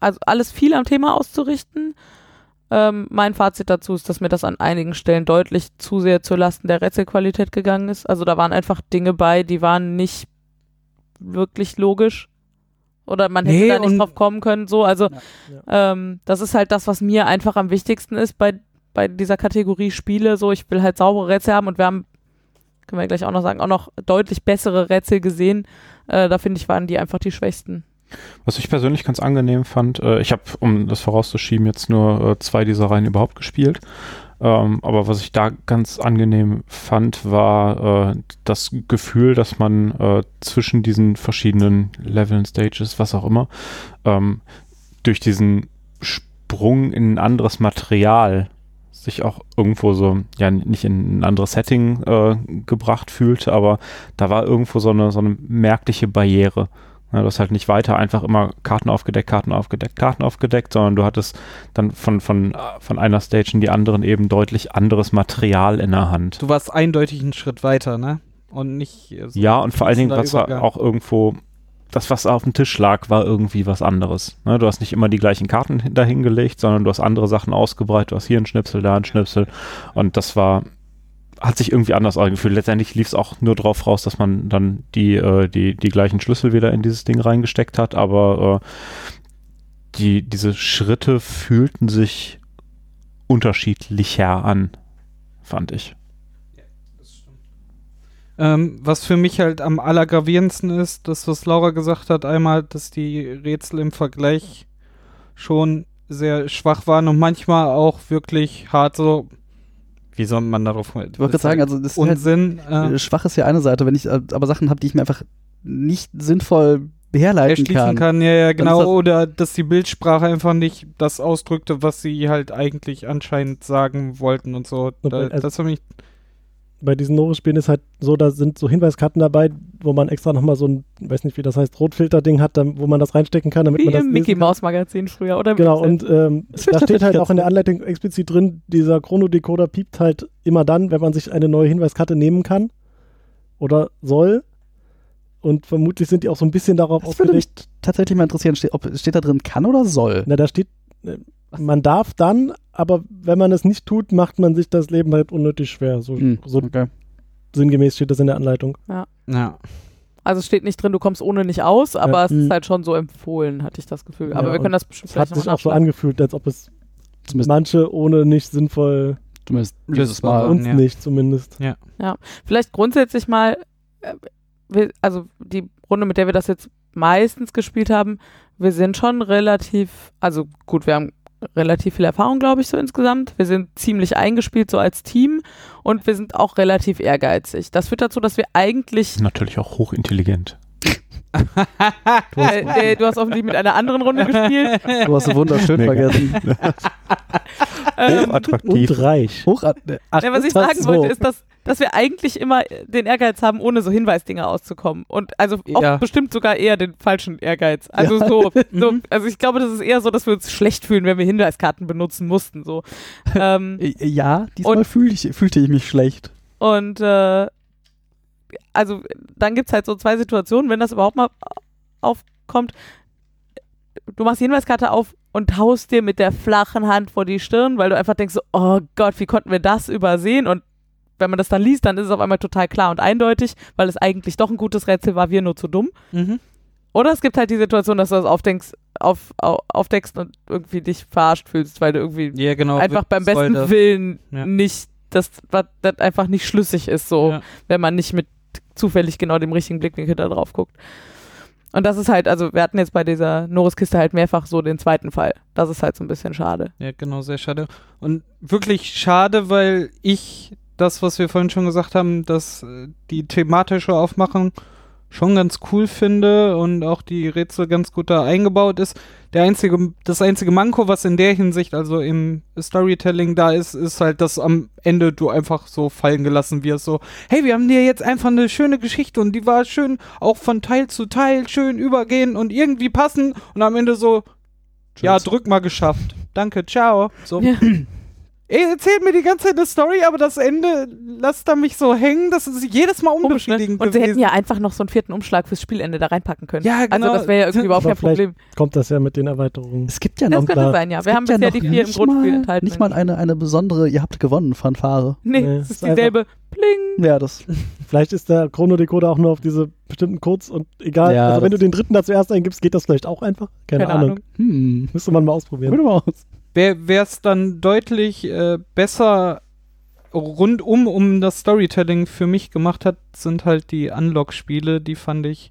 also alles viel am Thema auszurichten. Ähm, mein Fazit dazu ist, dass mir das an einigen Stellen deutlich zu sehr zur Lasten der Rätselqualität gegangen ist. Also da waren einfach Dinge bei, die waren nicht wirklich logisch. Oder man hätte Nee, da nicht drauf kommen können. So, also ähm, das ist halt das, was mir einfach am wichtigsten ist bei, bei dieser Kategorie Spiele. So, ich will halt saubere Rätsel haben und wir haben, können wir gleich auch noch sagen, auch noch deutlich bessere Rätsel gesehen. Äh, da finde ich, waren die einfach die schwächsten. Was ich persönlich ganz angenehm fand, äh, ich habe, um das vorauszuschieben, jetzt nur äh, zwei dieser Reihen überhaupt gespielt. Ähm, aber was ich da ganz angenehm fand, war äh, das Gefühl, dass man äh, zwischen diesen verschiedenen Leveln, Stages, was auch immer, ähm, durch diesen Sprung in ein anderes Material sich auch irgendwo so, ja, nicht in ein anderes Setting äh, gebracht fühlte, aber da war irgendwo so eine, so eine merkliche Barriere. Ja, du hast halt nicht weiter einfach immer Karten aufgedeckt, Karten aufgedeckt, Karten aufgedeckt, sondern du hattest dann von, von, von einer Stage in die anderen eben deutlich anderes Material in der Hand. du warst eindeutig einen Schritt weiter, ne? Und nicht. äh, so Ja, und vor allen Dingen, was war auch irgendwo, das, was auf dem Tisch lag, war irgendwie was anderes. Ne, du hast nicht immer die gleichen Karten hin- dahingelegt, sondern du hast andere Sachen ausgebreitet. Du hast hier einen Schnipsel, da einen Schnipsel. Und das war, hat sich irgendwie anders angefühlt. Letztendlich lief es auch nur drauf raus, dass man dann die, äh, die, die gleichen Schlüssel wieder in dieses Ding reingesteckt hat, aber äh, die, diese Schritte fühlten sich unterschiedlicher an, fand ich. Ähm, was für mich halt am allergravierendsten ist, das, was Laura gesagt hat, einmal, dass die Rätsel im Vergleich schon sehr schwach waren und manchmal auch wirklich hart so. Wie soll man darauf Ich wollte gerade sagen, also das ist halt, Unsinn. Äh, äh, schwach ist ja eine Seite, wenn ich äh, aber Sachen habe, die ich mir einfach nicht sinnvoll herleiten kann. kann. ja, ja, genau. das- Oder dass die Bildsprache einfach nicht das ausdrückte, was sie halt eigentlich anscheinend sagen wollten und so. Da, bei- also- das für mich. Bei diesen Norris-Spielen ist halt so, da sind so Hinweiskarten dabei, wo man extra nochmal so ein, weiß nicht wie das heißt, Rotfilter-Ding hat, dann, wo man das reinstecken kann, damit Wie man das im Mickey. Maus Magazin früher, oder? Genau, und ähm, [LAUGHS] da steht halt auch in der Anleitung explizit drin, dieser Chronodecoder piept halt immer dann, wenn man sich eine neue Hinweiskarte nehmen kann oder soll. Und vermutlich sind die auch so ein bisschen darauf Das würde mich ausgelegt. tatsächlich mal interessieren, steht, ob, steht da drin kann oder soll? Na, da steht, äh, man darf dann, aber wenn man es nicht tut, macht man sich das Leben halt unnötig schwer. So, Hm, so okay. sinngemäß steht das in der Anleitung. Ja. Also es steht nicht drin, du kommst ohne nicht aus, aber Ja. es ist Mhm. halt schon so empfohlen, hatte ich das Gefühl. Aber Ja, wir können das bestimmt Es hat vielleicht sich auch so angefühlt, als ob es Zumindest, manche ohne nicht sinnvoll, zumindest dieses Mal. uns ja. nicht zumindest. Vielleicht grundsätzlich mal, äh, also die Runde, mit der wir das jetzt meistens gespielt haben, wir sind schon relativ, also gut, wir haben relativ viel Erfahrung, glaube ich, so insgesamt. Wir sind ziemlich eingespielt, so als Team und wir sind auch relativ ehrgeizig. Das führt dazu, dass wir eigentlich, Natürlich auch hochintelligent. [LAUGHS] äh, äh, du hast offensichtlich mit einer anderen Runde gespielt. Du hast so wunderschön Mega. vergessen. [LAUGHS] Ähm, Attraktiv. Und reich. Hoch, ach, Ja, was ich sagen so. wollte, ist, dass, dass wir eigentlich immer den Ehrgeiz haben, ohne so Hinweisdinger auszukommen. Und also auch Ja. bestimmt sogar eher den falschen Ehrgeiz. Also so, [LAUGHS] so, also ich glaube, das ist eher so, dass wir uns schlecht fühlen, wenn wir Hinweiskarten benutzen mussten. So. [LAUGHS] ähm, Äh, Ja, diesmal Und- fühl ich, fühlte ich mich schlecht. und äh, also dann gibt es halt so zwei Situationen, wenn das überhaupt mal aufkommt. Du machst die Hinweiskarte auf und haust dir mit der flachen Hand vor die Stirn, weil du einfach denkst, so, oh Gott, wie konnten wir das übersehen? Und wenn man das dann liest, dann ist es auf einmal total klar und eindeutig, weil es eigentlich doch ein gutes Rätsel war, wir nur zu dumm. Mhm. Oder es gibt halt die Situation, dass du das aufdenkst, auf, auf, aufdeckst und irgendwie dich verarscht fühlst, weil du irgendwie Ja, genau. einfach beim besten Willen Ja. nicht, dass was- das einfach nicht schlüssig ist, so, Ja. wenn man nicht mit zufällig genau dem richtigen Blickwinkel da drauf guckt. Und das ist halt, also wir hatten jetzt bei dieser Norris-Kiste halt mehrfach so den zweiten Fall. Das ist halt so ein bisschen schade. Ja, genau, sehr schade. Und wirklich schade, weil ich das, was wir vorhin schon gesagt haben, dass äh, die thematische Aufmachung schon ganz cool finde und auch die Rätsel ganz gut da eingebaut ist. Der einzige, das einzige Manko, was in der Hinsicht, also im Storytelling da ist, ist halt, dass am Ende du einfach so fallen gelassen wirst. So, hey, wir haben dir jetzt einfach eine schöne Geschichte und die war schön auch von Teil zu Teil schön übergehen und irgendwie passen und am Ende so, ja, drück mal geschafft. Danke, ciao. So. Ja. [CLEARS THROAT] [CLEARS THROAT] Ey, erzählt mir die ganze Zeit eine Story, aber das Ende lasst da mich so hängen, das ist jedes Mal ne? unbefriedigend Und sie hätten ja einfach noch so einen vierten Umschlag fürs Spielende da reinpacken können. Ja, genau. Also das wäre ja irgendwie überhaupt Aber kein vielleicht- Problem. Kommt das ja mit den Erweiterungen. Es gibt ja Das noch, könnte klar. sein, ja. Wir haben ja bisher die vier im nicht Grundspiel mal, enthalten. Nicht mal eine, eine besondere, ihr habt gewonnen, Fanfare. Nee, Nee, es ist dieselbe Pling. Ja, das. Vielleicht ist der Chrono-Decoder auch nur auf diese bestimmten Codes und egal. Ja, also wenn du das- den dritten da zuerst eingibst, geht das vielleicht auch einfach. Keine, Keine Ahnung. Ahnung. Hm. Müsste man mal ausprobieren. Probier mal aus. Wäre es dann deutlich äh, besser rundum um das Storytelling für mich gemacht hat, sind halt die Unlock-Spiele, die fand ich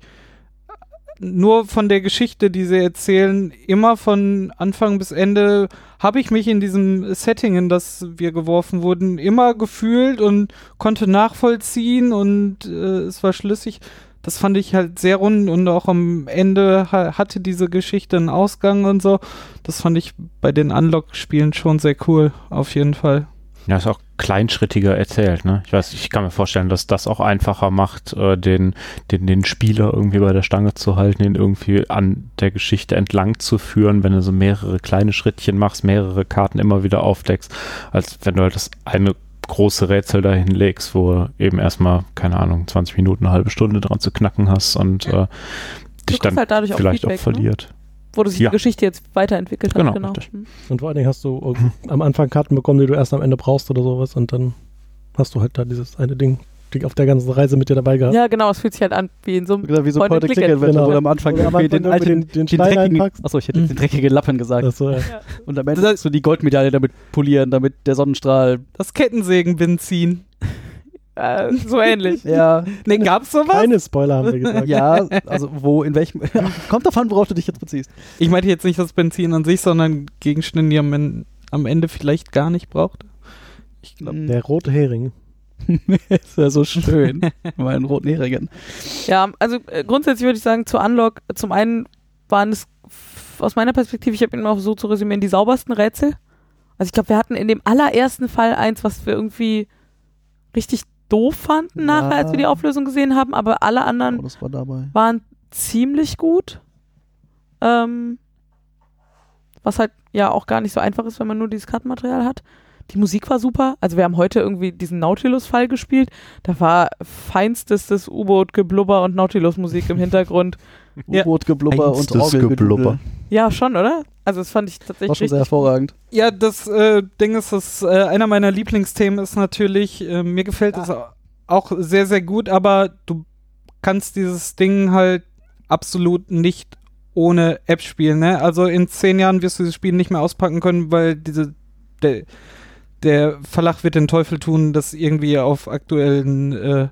nur von der Geschichte, die sie erzählen, immer von Anfang bis Ende habe ich mich in diesem Setting, in das wir geworfen wurden, immer gefühlt und konnte nachvollziehen und äh, es war schlüssig. Das fand ich halt sehr rund und auch am Ende ha hatte diese Geschichte einen Ausgang und so. Das fand ich bei den Unlock-Spielen schon sehr cool, auf jeden Fall. Ja, ist auch kleinschrittiger erzählt, ne? Ich weiß, ich kann mir vorstellen, dass das auch einfacher macht, äh, den, den, den Spieler irgendwie bei der Stange zu halten, ihn irgendwie an der Geschichte entlang zu führen, wenn du so mehrere kleine Schrittchen machst, mehrere Karten immer wieder aufdeckst, als wenn du halt das eine große Rätsel dahin legst, wo du eben erstmal, keine Ahnung, 20 Minuten, eine halbe Stunde dran zu knacken hast und äh, dich dann halt dadurch auch vielleicht Feedback, auch verliert. Wo sich Ja. die Geschichte jetzt weiterentwickelt hat. Genau, Genau. richtig. Hm. Und vor allen Dingen hast du irgend- am Anfang Karten bekommen, die du erst am Ende brauchst oder sowas und dann hast du halt da dieses eine Ding die auf der ganzen Reise mit dir dabei gehabt. Ja, genau, es fühlt sich halt an wie in so einem Genau, wie so ein Point-and-Click Point-and-Click-Adventure, Genau. wo du am Anfang du am irgendwie den, Anfang alten, den- den den dreckigen, achso, ich hätte jetzt den dreckigen Lappen gesagt. Das so, ja. Und am Ende musst du die Goldmedaille damit polieren, damit der Sonnenstrahl. Das Kettensägenbenzin. [LAUGHS] äh, so ähnlich. Ja, Ne, gab's sowas? Keine Spoiler haben wir gesagt. ja, also wo, in welchem. [LAUGHS] Kommt davon, worauf du dich jetzt beziehst. Ich meinte jetzt nicht das Benzin an sich, sondern Gegenstände, die man am Ende vielleicht gar nicht braucht. Ich glaube. Hm. Der rote Hering. [LAUGHS] ist ja so schön. Meinen roten Heringen. Ja, also äh, grundsätzlich würde ich sagen, zu Unlock, zum einen waren es aus meiner Perspektive, ich habe ihn mal so zu resümieren, die saubersten Rätsel. Also ich glaube, wir hatten in dem allerersten Fall eins, was wir irgendwie richtig doof fanden nachher, Ja. als wir die Auflösung gesehen haben, aber alle Oh, anderen das war waren ziemlich gut. Ähm, was halt ja auch gar nicht so einfach ist, wenn man nur dieses Kartenmaterial hat. Die Musik war super. Also wir haben heute irgendwie diesen Nautilus-Fall gespielt. Da war feinstestes U-Boot-Geblubber und Nautilus-Musik im Hintergrund. [LAUGHS] Ja. U-Boot-Geblubber und Feinstes Orgelgedudel. Geblubber. Ja, schon, oder? Also das fand ich War tatsächlich schon sehr richtig. hervorragend. Ja, das äh, Ding ist, das äh, einer meiner Lieblingsthemen ist natürlich, äh, mir gefällt es auch sehr, sehr gut, aber du kannst dieses Ding halt absolut nicht ohne App spielen. Ne? Also in zehn Jahren wirst du dieses Spiel nicht mehr auspacken können, weil diese der, der Verlag wird den Teufel tun, das irgendwie auf aktuellen äh,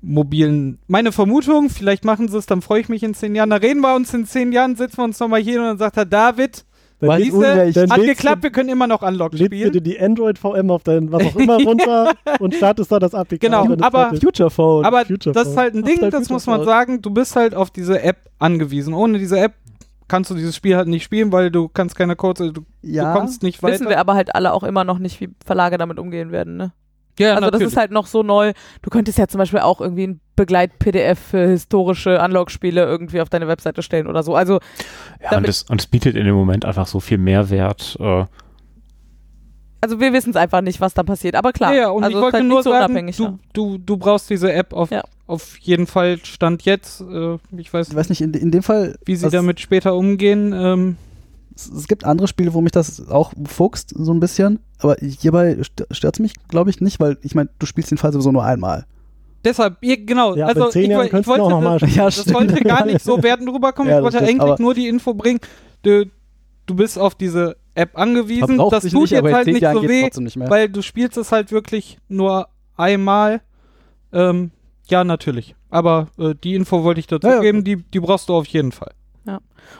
mobilen. Meine Vermutung, vielleicht machen sie es, dann freue ich mich in zehn Jahren. Da reden wir uns in zehn Jahren, setzen wir uns nochmal hier und dann sagt er, David, Dann lädst- Unrecht. hat geklappt, wir können immer noch Unlock Du, lädst dir spielen. die Android VM auf dein was auch immer [LAUGHS] runter und startest da das APK. Genau, aber- Future Phone. Aber Future das ist Phone. halt ein Ding, das Future muss man Phone. sagen, du bist halt auf diese App angewiesen. Ohne diese App kannst du dieses Spiel halt nicht spielen, weil du kannst keine Codes, also du, ja, du kommst nicht weiter. Wissen wir aber halt alle auch immer noch nicht, wie Verlage damit umgehen werden, ne? ja, also das ist halt noch so neu. Du könntest ja zum Beispiel auch irgendwie ein Begleit-PDF für historische Unlock-Spiele irgendwie auf deine Webseite stellen oder so. Also Ja, und es, und es bietet in dem Moment einfach so viel Mehrwert. Äh, also wir wissen es einfach nicht, was da passiert. Aber klar, Ja, ja, und also ich es ist wollte halt nur nicht so sagen, unabhängig. du, ne? du, du brauchst diese App auf, Ja. auf jeden Fall Stand jetzt. Äh, ich weiß Ich weiß nicht, in, in dem Fall, wie sie damit später umgehen. Ähm, es, es gibt andere Spiele, wo mich das auch fuchst, so ein bisschen. Aber hierbei stört es mich, glaube ich, nicht, weil ich meine, du spielst den Fall sowieso nur einmal. deshalb, ihr, genau. Ja, also ich, ich wollte noch mal das, Ja, das wollte gar nicht so werden rüberkommen. Ja, ich das wollte stimmt, eigentlich nur die Info bringen. Du, du bist auf diese App angewiesen. Verbraucht Das tut nicht, jetzt halt nicht Jahren so weh, nicht mehr. weil du spielst es halt wirklich nur einmal. Ähm, ja, natürlich. Aber äh, die Info wollte ich dazu Ja, ja. geben, die, die brauchst du auf jeden Fall.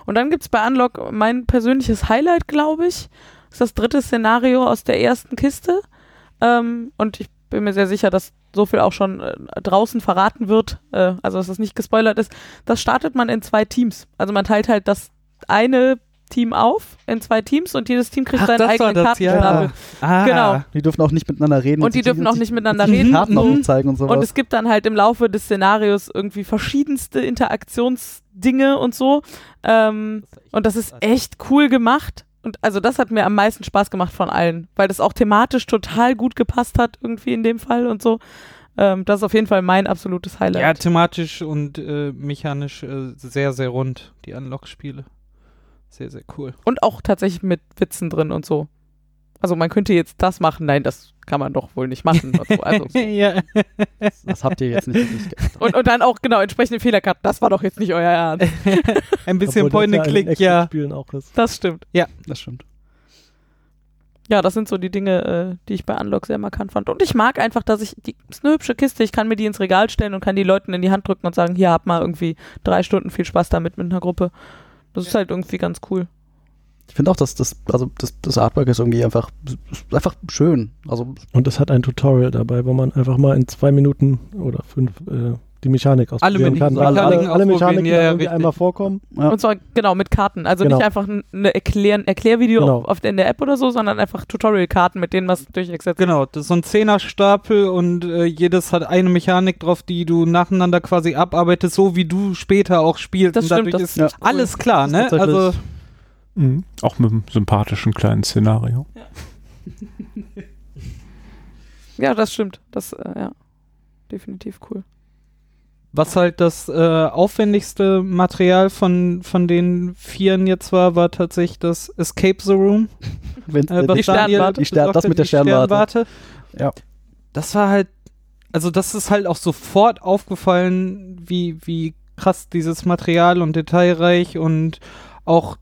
Und dann gibt es bei Unlock mein persönliches Highlight, glaube ich. Das ist das dritte Szenario aus der ersten Kiste. Ähm, und ich bin mir sehr sicher, dass so viel auch schon äh, draußen verraten wird, äh, also dass das nicht gespoilert ist. Das startet man in zwei Teams. Also man teilt halt das eine Team auf in zwei Teams und jedes Team kriegt seinen eigenen Kartenstapel. Ah. Genau. Die dürfen auch nicht miteinander reden. Und die sich- dürfen auch nicht miteinander reden. Karten auch Mhm. nicht zeigen und sowas. Und es gibt dann halt im Laufe des Szenarios irgendwie verschiedenste Interaktionsdinge und so. Ähm, und das ist echt cool gemacht. Und also das hat mir am meisten Spaß gemacht von allen, weil das auch thematisch total gut gepasst hat, irgendwie in dem Fall und so. Ähm, das ist auf jeden Fall mein absolutes Highlight. Ja, thematisch und äh, mechanisch äh, sehr, sehr rund, die Unlock-Spiele. Sehr, sehr cool. Und auch tatsächlich mit Witzen drin und so. Also man könnte jetzt das machen, nein, das kann man doch wohl nicht machen. So. also, [LAUGHS] ja. das habt ihr jetzt nicht [LAUGHS] geändert. und, und dann auch genau entsprechende Fehlerkarten. Das war doch jetzt nicht euer Ernst. [LAUGHS] Ein bisschen das ja Point-and-Click, ja. Spielen auch ist. Das stimmt. Das stimmt. Ja, das sind so die Dinge, äh, die ich bei Unlock sehr markant fand. Und ich mag einfach, dass ich, die ist eine hübsche Kiste, ich kann mir die ins Regal stellen und kann die Leuten in die Hand drücken und sagen, hier, hab mal irgendwie drei Stunden viel Spaß damit mit einer Gruppe. Das ist halt irgendwie ganz cool. Ich finde auch, dass das, also das, das Artwork ist irgendwie einfach, einfach schön. Also Und es hat ein Tutorial dabei, wo man einfach mal in zwei Minuten oder fünf äh, die Mechanik Alle ausprobieren kann. Mechaniken Alle, alle, alle Mechaniken, die ja, ja, irgendwie richtig. einmal vorkommen. ja, Und zwar genau mit Karten. Also Genau. nicht einfach ein eine Erklären, Erklärvideo Genau. auf, in der App oder so, sondern einfach Tutorial-Karten, mit denen was durchexerziert. Genau, das ist so ein Zehnerstapel und äh, jedes hat eine Mechanik drauf, die du nacheinander quasi abarbeitest, so wie du später auch spielst. Das und stimmt, dadurch das ist ja. alles klar, ne? Also Mhm. Auch mit einem sympathischen kleinen Szenario. Ja, [LAUGHS] das stimmt. Das, äh, ja, definitiv cool. Was halt das äh, aufwendigste Material von, von den Vieren jetzt war, war tatsächlich das Escape the Room. [LAUGHS] wenn, Äh, die Sternwarte. Die Stern- das mit der die Sternwarte. Ja. Das war halt, also das ist halt auch sofort aufgefallen, wie, wie krass dieses Material und detailreich und auch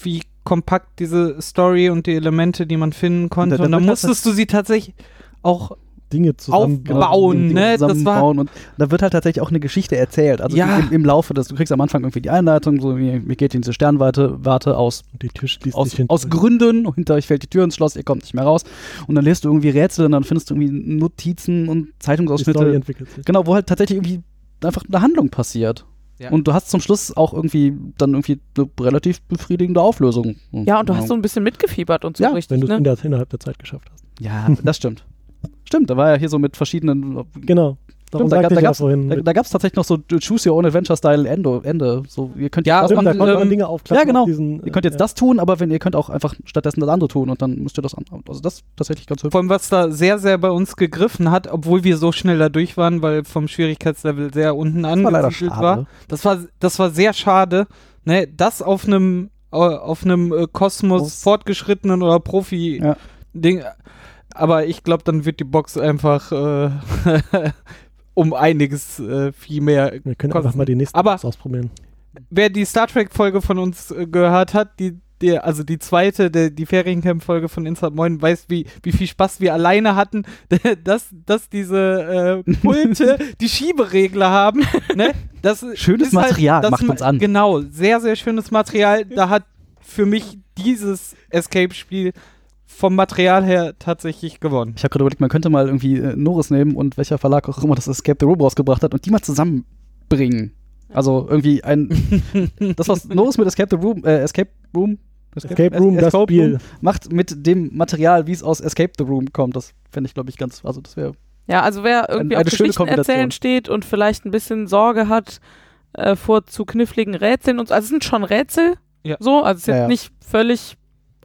wie kompakt diese Story und die Elemente, die man finden konnte. da Und dann musstest du sie tatsächlich auch Dinge zusammen Aufbauen, Dinge ne? Das war- zusammenbauen und da wird halt tatsächlich auch eine Geschichte erzählt. Also Ja. im, im Laufe des, du kriegst am Anfang irgendwie die Einleitung, so wie, wie geht diese Sternwarte Warte aus, die Tür schließt aus, hinter aus Gründen, und hinter euch fällt die Tür ins Schloss, ihr kommt nicht mehr raus. Und dann lässt du irgendwie Rätsel und dann findest du irgendwie Notizen und Die Story Zeitungsausschnitte. entwickelt sich. Genau, wo halt tatsächlich irgendwie einfach eine Handlung passiert. Ja. Und du hast zum Schluss auch irgendwie dann irgendwie eine relativ befriedigende Auflösung. Ja, und du hast so ein bisschen mitgefiebert und so Ja, richtig, Wenn du es ne? in der, innerhalb der Zeit geschafft hast. Ja, das stimmt. Stimmt, da war ja hier so mit verschiedenen. Genau. Darum Stimmt, da, gab- da ich ja gab's, vorhin. da, da gab's tatsächlich noch so Choose Your Own Adventure-Style Ende, Ende. So, ihr könnt Ja, das Stimmt, da machen, man ähm, Dinge aufklappen. ja, genau. auf Diesen, ihr könnt jetzt äh, das tun, aber wenn ihr könnt auch einfach stattdessen das andere tun und dann müsst ihr das an. Also das ist tatsächlich ganz hübsch. Vor allem, was da sehr, sehr bei uns gegriffen hat, obwohl wir so schnell da durch waren, weil vom Schwierigkeitslevel sehr unten Das war leider angesiedelt schade. war. Das war, das war sehr schade. Ne, das auf einem auf einem äh, Kosmos Groß. fortgeschrittenen oder Profi Ja. Ding. Aber ich glaube, dann wird die Box einfach äh, [LAUGHS] um einiges äh, viel mehr. Wir können kosten. einfach mal die nächsten Aber- Box ausprobieren. Wer die Star Trek Folge von uns äh, gehört hat, die die, also die zweite, der, die Feriencamp-Folge von Inside Moin, weiß, wie, wie viel Spaß wir alleine hatten, [LAUGHS] dass, dass diese äh, [LAUGHS] Pulte die Schieberegler haben. Ne? Das Schönes halt- Material, das macht ma- uns an. Genau, sehr, sehr schönes Material. Da hat für mich dieses Escape-Spiel vom Material her tatsächlich gewonnen. Ich habe gerade überlegt, man könnte mal irgendwie äh, Norris nehmen und welcher Verlag auch immer das Escape the Room rausgebracht hat und die mal zusammenbringen. Also irgendwie ein. [LAUGHS] das, was Norris mit Escape the Room, äh, Escape Room. Escape Room, Es- das Escape Spiel. Room macht mit dem Material, wie es aus Escape the Room kommt. Das fände ich, glaube ich, ganz. Also, das wäre. Ja, also wer irgendwie Eine auf schöne Geschichten erzählen steht und vielleicht ein bisschen Sorge hat äh, vor zu kniffligen Rätseln und so. Also es sind schon Rätsel, Ja. so, also es ist Ja, jetzt ja. nicht völlig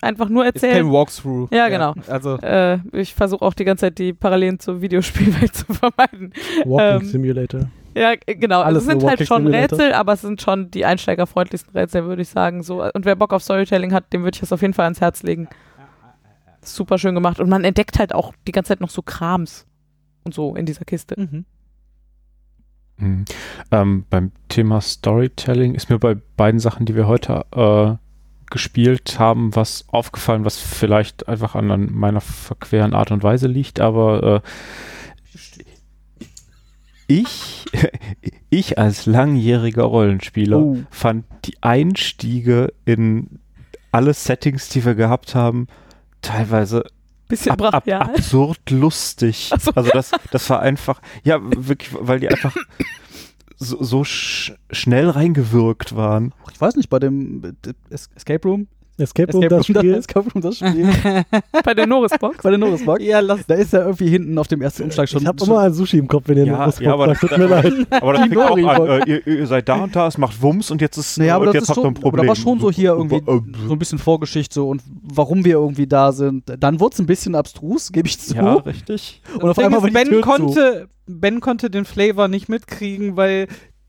einfach nur Ist kein. Walkthrough. Ja, genau. Also, Äh, ich versuche auch die ganze Zeit die Parallelen zur Videospielwelt [LAUGHS] zu vermeiden. Walking Ähm, Simulator. Ja, genau. Also Alles es sind halt schon Simulator. Rätsel, aber es sind schon die einsteigerfreundlichsten Rätsel, würde ich sagen. So. Und wer Bock auf Storytelling hat, dem würde ich das auf jeden Fall ans Herz legen. Super schön gemacht. Und man entdeckt halt auch die ganze Zeit noch so Krams und so in dieser Kiste. mhm. Mhm. Ähm, beim Thema Storytelling ist mir bei beiden Sachen, die wir heute äh, gespielt haben, was aufgefallen, was vielleicht einfach an, an meiner verqueren Art und Weise liegt, aber äh, ich, [LAUGHS] ich als langjähriger Rollenspieler Oh. fand die Einstiege in alle Settings, die wir gehabt haben, teilweise Bisschen ab, ab, brachial. absurd lustig. So. Also das, das war einfach, ja, wirklich, weil die einfach [COUGHS] so, so sch schnell reingewirkt waren. Ich weiß nicht, bei dem äh, Es- Escape Room. Escape Room, das Spiel. Escape Room, das Spiel. [LAUGHS] Bei der Norris-Box. bei der Norrisbox. ja, lass. Da ist ja irgendwie hinten auf dem ersten Umschlag schon. ich habe immer ein Sushi im Kopf, wenn ihr Ja, das ja, aber guckt. das- Tut mir leid. [LAUGHS] Aber das fängt auch an, äh, ihr, ihr seid da und da, es macht Wumms und jetzt ist Naja, aber und das jetzt ist habt ihr schon, ein Problem. aber da war schon so hier irgendwie Äh, so ein bisschen Vorgeschichte und warum wir irgendwie da sind. Dann wurde es ein bisschen abstrus, gebe ich zu. Ja, richtig. und auf Ding einmal ist, war die ben, Tür zu. konnte, ben konnte den Flavor nicht mitkriegen, weil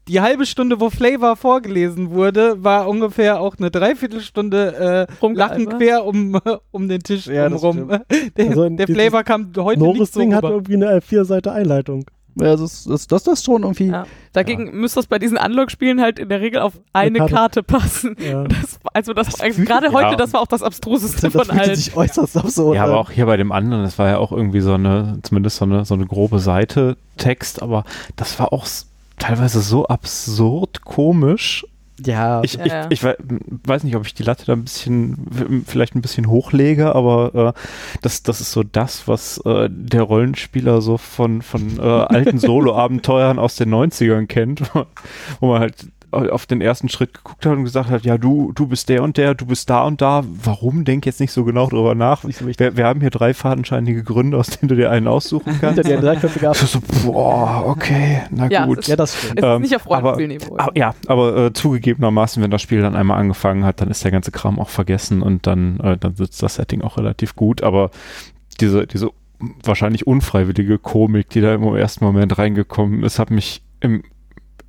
die halbe Stunde, wo Flavor vorgelesen wurde, war ungefähr auch eine Dreiviertelstunde äh. Lachen quer um, um den Tisch Ja, das rum. [LAUGHS] Der, Also der Flavor kam heute nicht so Norris-Ding hat irgendwie eine vier Seite Einleitung. Ja, das, ist- das, das, das schon irgendwie. Ja. Dagegen müsste das bei diesen Unlock-Spielen halt in der Regel auf eine Karte. Karte passen. Ja. [LAUGHS] Das, also das, fühlt- gerade ja. heute, das war auch das abstruseste Das von fühlte allen. sich äußerst absurd. Ja, aber an. auch hier bei dem anderen, das war ja auch irgendwie so eine, zumindest so eine, so eine grobe Seite Text, aber das war auch teilweise so absurd komisch. Ja, Ich, Ja, ich, ja. ich wei- weiß nicht, ob ich die Latte da ein bisschen, vielleicht ein bisschen hochlege, aber äh, das, das ist so das, was äh, der Rollenspieler so von, von äh, alten [LAUGHS] Solo-Abenteuern aus den 90ern kennt, wo man halt auf den ersten Schritt geguckt hat und gesagt hat, ja, du, du bist der und der, du bist da und da. Warum? Denk jetzt nicht so genau drüber nach. Wir, wir haben hier drei fadenscheinige Gründe, aus denen du dir einen aussuchen [LAUGHS] Hinter kannst. dir ein dreiköpfiger Das ist so, boah, okay, na Ja, gut. es Ja, das stimmt. Ist Ähm, nicht auf aber- Rollenspielniveau. Aber, ja, aber äh, zugegebenermaßen, wenn das Spiel dann einmal angefangen hat, dann ist der ganze Kram auch vergessen und dann, äh, dann sitzt das Setting auch relativ gut. Aber diese, diese wahrscheinlich unfreiwillige Komik, die da im ersten Moment reingekommen ist, hat mich im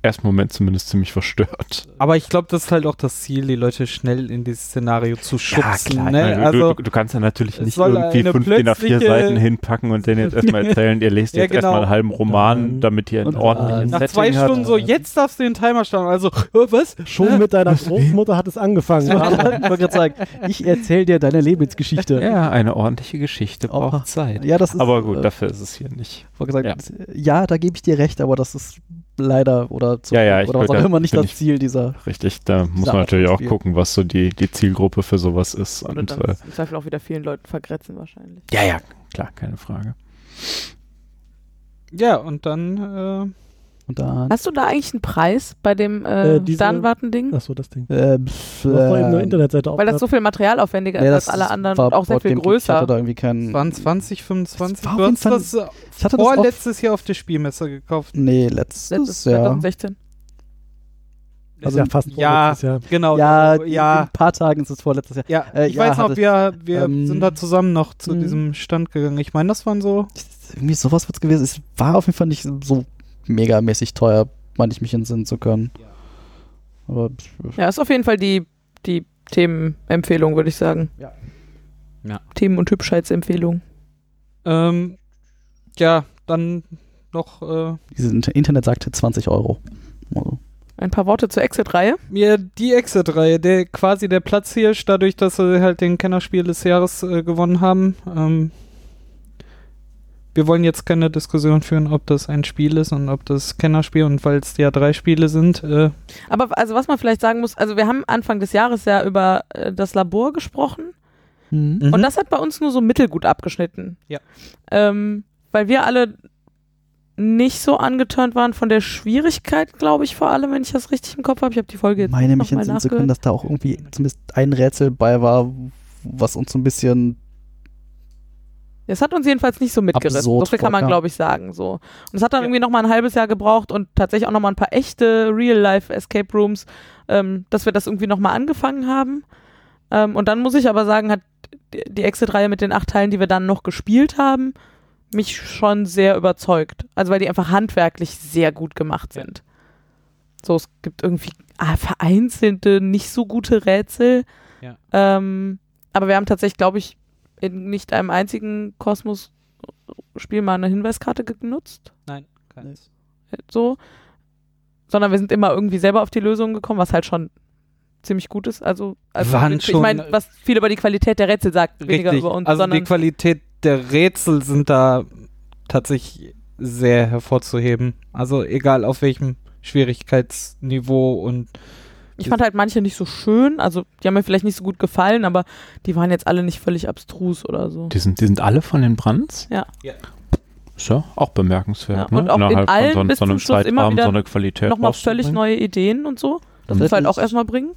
ersten Moment zumindest ziemlich verstört. Aber ich glaube, das ist halt auch das Ziel, die Leute schnell in dieses Szenario zu schubsen. ich ne? meine, Also, du, du kannst ja natürlich nicht irgendwie fünf DIN A4 plötzliche- Seiten hinpacken und denen jetzt [LAUGHS] erstmal erzählen, ihr lest Ja, jetzt genau. erstmal einen halben Roman, damit ihr ein ordentliches nach Setting zwei hat, Stunden so, äh, jetzt darfst du den Timer starten. Also, was? Schon mit deiner Großmutter hat es angefangen. [LAUGHS] ich sagen, ich erzähle dir deine Lebensgeschichte. Ja, eine ordentliche Geschichte braucht Zeit. Ja, das ist, Aber gut, äh, dafür ist es hier nicht. Gesagt, ja. da gebe ich dir recht, aber das ist leider oder, zu, Ja, ja, oder was auch immer nicht das Ziel dieser. Richtig, da muss Dieser man Art natürlich auch gucken, was so die, die Zielgruppe für sowas ist. Oder Und, dann äh, im Zweifel auch wieder vielen Leuten vergrätzen wahrscheinlich. ja, ja, klar, keine Frage. Ja, und dann, Und dann. Hast du da eigentlich einen Preis bei dem äh, Äh, diese- Sternwarten-Ding? Achso, das Ding. Äh, Du hast doch eben eine Internetseite Weil das so viel materialaufwendiger nee, ist als alle anderen und auch sehr viel Geek. Ich hatte größer. da irgendwie äh, keinen. waren 20, 25. war Du hast das äh, ich hatte das vorletztes Jahr auf der Spielmesse gekauft. Nee, letztes, Letztes Jahr. 2016. Also ja, fast Ja. vorletztes Jahr. Genau. Ja, in ja. ein paar Tagen ist es vorletztes Jahr. Ja, Äh, ich ja, weiß noch, wir, wir ähm, sind da zusammen noch zu mh. diesem Stand gegangen. Ich meine, das waren so. Irgendwie sowas wird es gewesen. Es war auf jeden Fall nicht so megamäßig teuer, meine ich mich entsinnen zu können. Aber Ja, ist auf jeden Fall die, die Themenempfehlung, würde ich sagen. Ja. Ja. Themen- und Hübschheitsempfehlung. Ähm, ja, dann noch äh, dieses Inter- Internet sagte 20 Euro. Also, Ein paar Worte zur Exit-Reihe. mir die Exit-Reihe, der quasi der Platzhirsch, dadurch, dass sie halt den Kennerspiel des Jahres äh, gewonnen haben. Ähm, wir wollen jetzt keine Diskussion führen, ob das ein Spiel ist und ob das Kennerspiel und weil es ja drei Spiele sind. Äh, Aber also was man vielleicht sagen muss, also wir haben Anfang des Jahres ja über äh, das Labor gesprochen mhm. und das hat bei uns nur so mittelgut abgeschnitten. Ja. Ähm, weil wir alle nicht so angeturnt waren von der Schwierigkeit, glaube ich, vor allem, wenn ich das richtig im Kopf habe. Ich habe die Folge jetzt meine mich noch mal entsinnen zu können, nachgehört. dass da auch irgendwie zumindest ein Rätsel bei war, was uns so ein bisschen Das hat uns jedenfalls nicht so mitgerissen. Absurd So viel kann man, glaube ich, sagen. So. Und es hat dann Ja. irgendwie noch mal ein halbes Jahr gebraucht und tatsächlich auch noch mal ein paar echte Real-Life-Escape Rooms, ähm, dass wir das irgendwie noch mal angefangen haben. Ähm, und dann muss ich aber sagen, hat die, die Exit-Reihe mit den acht Teilen, die wir dann noch gespielt haben, mich schon sehr überzeugt. Also weil die einfach handwerklich sehr gut gemacht sind. So, es gibt irgendwie ah, vereinzelte, nicht so gute Rätsel. Ja. Ähm, aber wir haben tatsächlich, glaube ich, in nicht einem einzigen Kosmos-Spiel mal eine Hinweiskarte genutzt. Nein, keins. So. Sondern wir sind immer irgendwie selber auf die Lösung gekommen, was halt schon ziemlich gut ist. Also, also Waren ich meine, was viel über die Qualität der Rätsel sagt, weniger Richtig. über uns, also die Qualität der Rätsel sind da tatsächlich sehr hervorzuheben. Also egal auf welchem Schwierigkeitsniveau und ich fand halt manche nicht so schön. Also die haben mir vielleicht nicht so gut gefallen, aber die waren jetzt alle nicht völlig abstrus oder so. Die sind, die sind alle von den Brands? Ja. Ja. Ist ja auch bemerkenswert, Ja, und ne? auch in Innerhalb allen von so, bis so einem zum Schluss immer Zeitrahmen wieder so eine Qualität Nochmal völlig neue Ideen und so. Das muss halt auch erstmal bringen.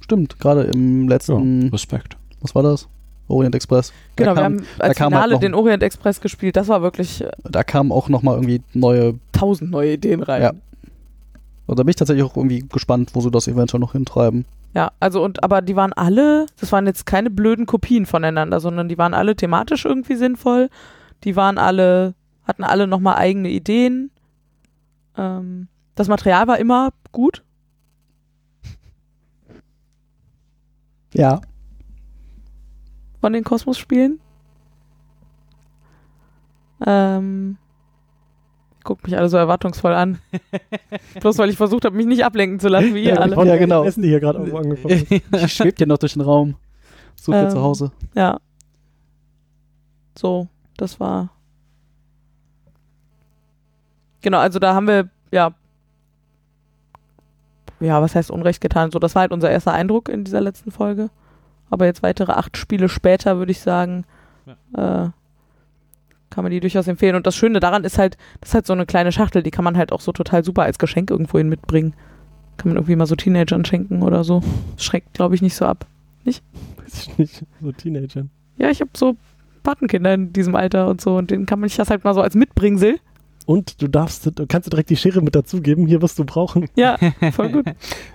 Stimmt, gerade im letzten, Respekt. was war das? Orient Express. Genau, da wir kam, haben als kam halt Finale noch- den Orient Express gespielt. Das war wirklich da kamen auch nochmal irgendwie neue. tausend neue Ideen rein. Ja. Und da bin ich tatsächlich auch irgendwie gespannt, wo sie das eventuell noch hintreiben. Ja, also und aber die waren alle, das waren jetzt keine blöden Kopien voneinander, sondern die waren alle thematisch irgendwie sinnvoll. Die waren alle, hatten alle nochmal eigene Ideen. Ähm, das Material war immer gut. Ja. von den Kosmos-Spielen. Ähm, guckt mich alle so erwartungsvoll an. [LAUGHS] Bloß weil ich versucht habe, mich nicht ablenken zu lassen, wie ihr alle. Ja, genau. Essen, die hier gerade irgendwo angefangen. [LAUGHS] Ich schwebt ja noch durch den Raum. Sucht ihr Ähm. zu Hause. Ja. So, das war. Genau, also da haben wir, ja. Ja, was heißt Unrecht getan? So, das war halt unser erster Eindruck in dieser letzten Folge. Aber jetzt weitere acht Spiele später, würde ich sagen, äh, kann man die durchaus empfehlen. Und das Schöne daran ist halt, das ist halt so eine kleine Schachtel, die kann man halt auch so total super als Geschenk irgendwohin mitbringen. Kann man irgendwie mal so Teenagern schenken oder so. Das schreckt, glaube ich, nicht so ab. Weiß ich nicht. So Teenager. Ja, ich habe so Patenkinder in diesem Alter und so und denen kann man sich das halt mal so als Mitbringsel. Und du darfst, du kannst dir direkt die Schere mit dazugeben. Hier wirst du brauchen. Ja, voll gut.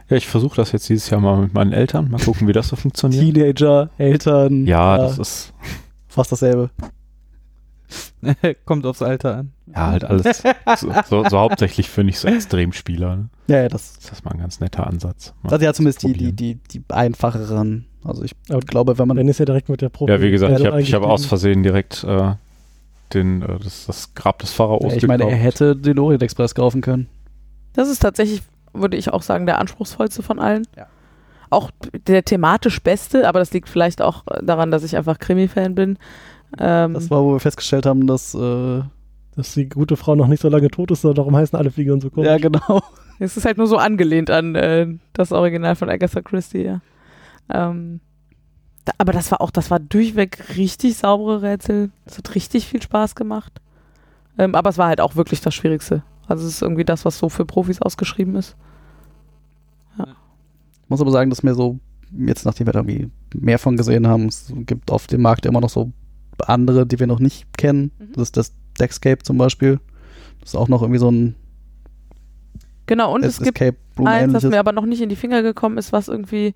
Ja, ich versuche das jetzt dieses Jahr mal mit meinen Eltern. Mal gucken, wie das so funktioniert. Teenager, Eltern. Ja, äh, das ist fast dasselbe. [LAUGHS] kommt aufs Alter an. ja halt alles so, so, so hauptsächlich für nicht so Extremspieler. Ne? Ja, ja, das. Das ist mal ein ganz netter Ansatz. Mal Das ist ja zumindest die, die, die, die einfacheren. Also ich Aber glaube, wenn man. Dann ist ja direkt mit der Probe. Ja, wie gesagt, ich habe ich hab aus. Versehen direkt äh, den, äh, das, das Grab des Pharaos ich meine, er hätte den Orient Express kaufen können. Das ist tatsächlich, würde ich auch sagen, der anspruchsvollste von allen. Ja. Auch der thematisch beste, aber das liegt vielleicht auch daran, dass ich einfach Krimi-Fan bin. Ähm, Das war, wo wir festgestellt haben, dass. Äh, Dass die gute Frau noch nicht so lange tot ist, darum heißen alle Figuren so komisch. ja, genau. es ist halt nur so angelehnt an äh, das Original von Agatha Christie, ja. Ähm, da, aber das war auch, das war durchweg richtig saubere Rätsel. Das hat richtig viel Spaß gemacht. Ähm, aber es war halt auch wirklich das Schwierigste. Also es ist irgendwie das, was so für Profis ausgeschrieben ist. Ich muss aber sagen, dass mir so, jetzt nachdem wir da irgendwie mehr von gesehen haben, es gibt auf dem Markt immer noch so andere, die wir noch nicht kennen. Mhm. Das ist das Deckscape zum Beispiel. Das ist auch noch irgendwie so ein Genau, und es gibt Escape Room eins, das ähnliches. mir aber noch nicht in die Finger gekommen ist, was irgendwie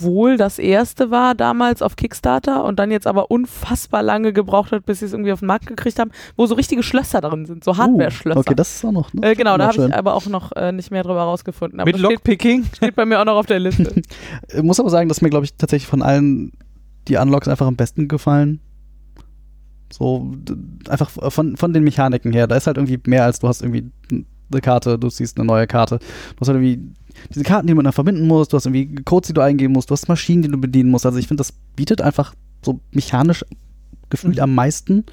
wohl das erste war damals auf Kickstarter und dann jetzt aber unfassbar lange gebraucht hat, bis sie es irgendwie auf den Markt gekriegt haben, wo so richtige Schlösser drin sind, so Hardware-Schlösser. Uh, okay, das ist auch noch. Ne? äh, genau, da habe ich aber auch noch äh, nicht mehr drüber rausgefunden. Aber Mit das steht, Lockpicking? steht bei mir auch noch auf der Liste. Ich [LAUGHS] muss aber sagen, dass mir, glaube ich, tatsächlich von allen die Unlocks einfach am besten gefallen. So, einfach von, von den Mechaniken her. Da ist halt irgendwie mehr als du hast irgendwie eine Karte, du siehst eine neue Karte. Du hast halt irgendwie diese Karten, die man dann verbinden muss, du hast irgendwie Codes, die du eingeben musst, du hast Maschinen, die du bedienen musst. Also ich finde, das bietet einfach so mechanisch gefühlt Mhm. am meisten.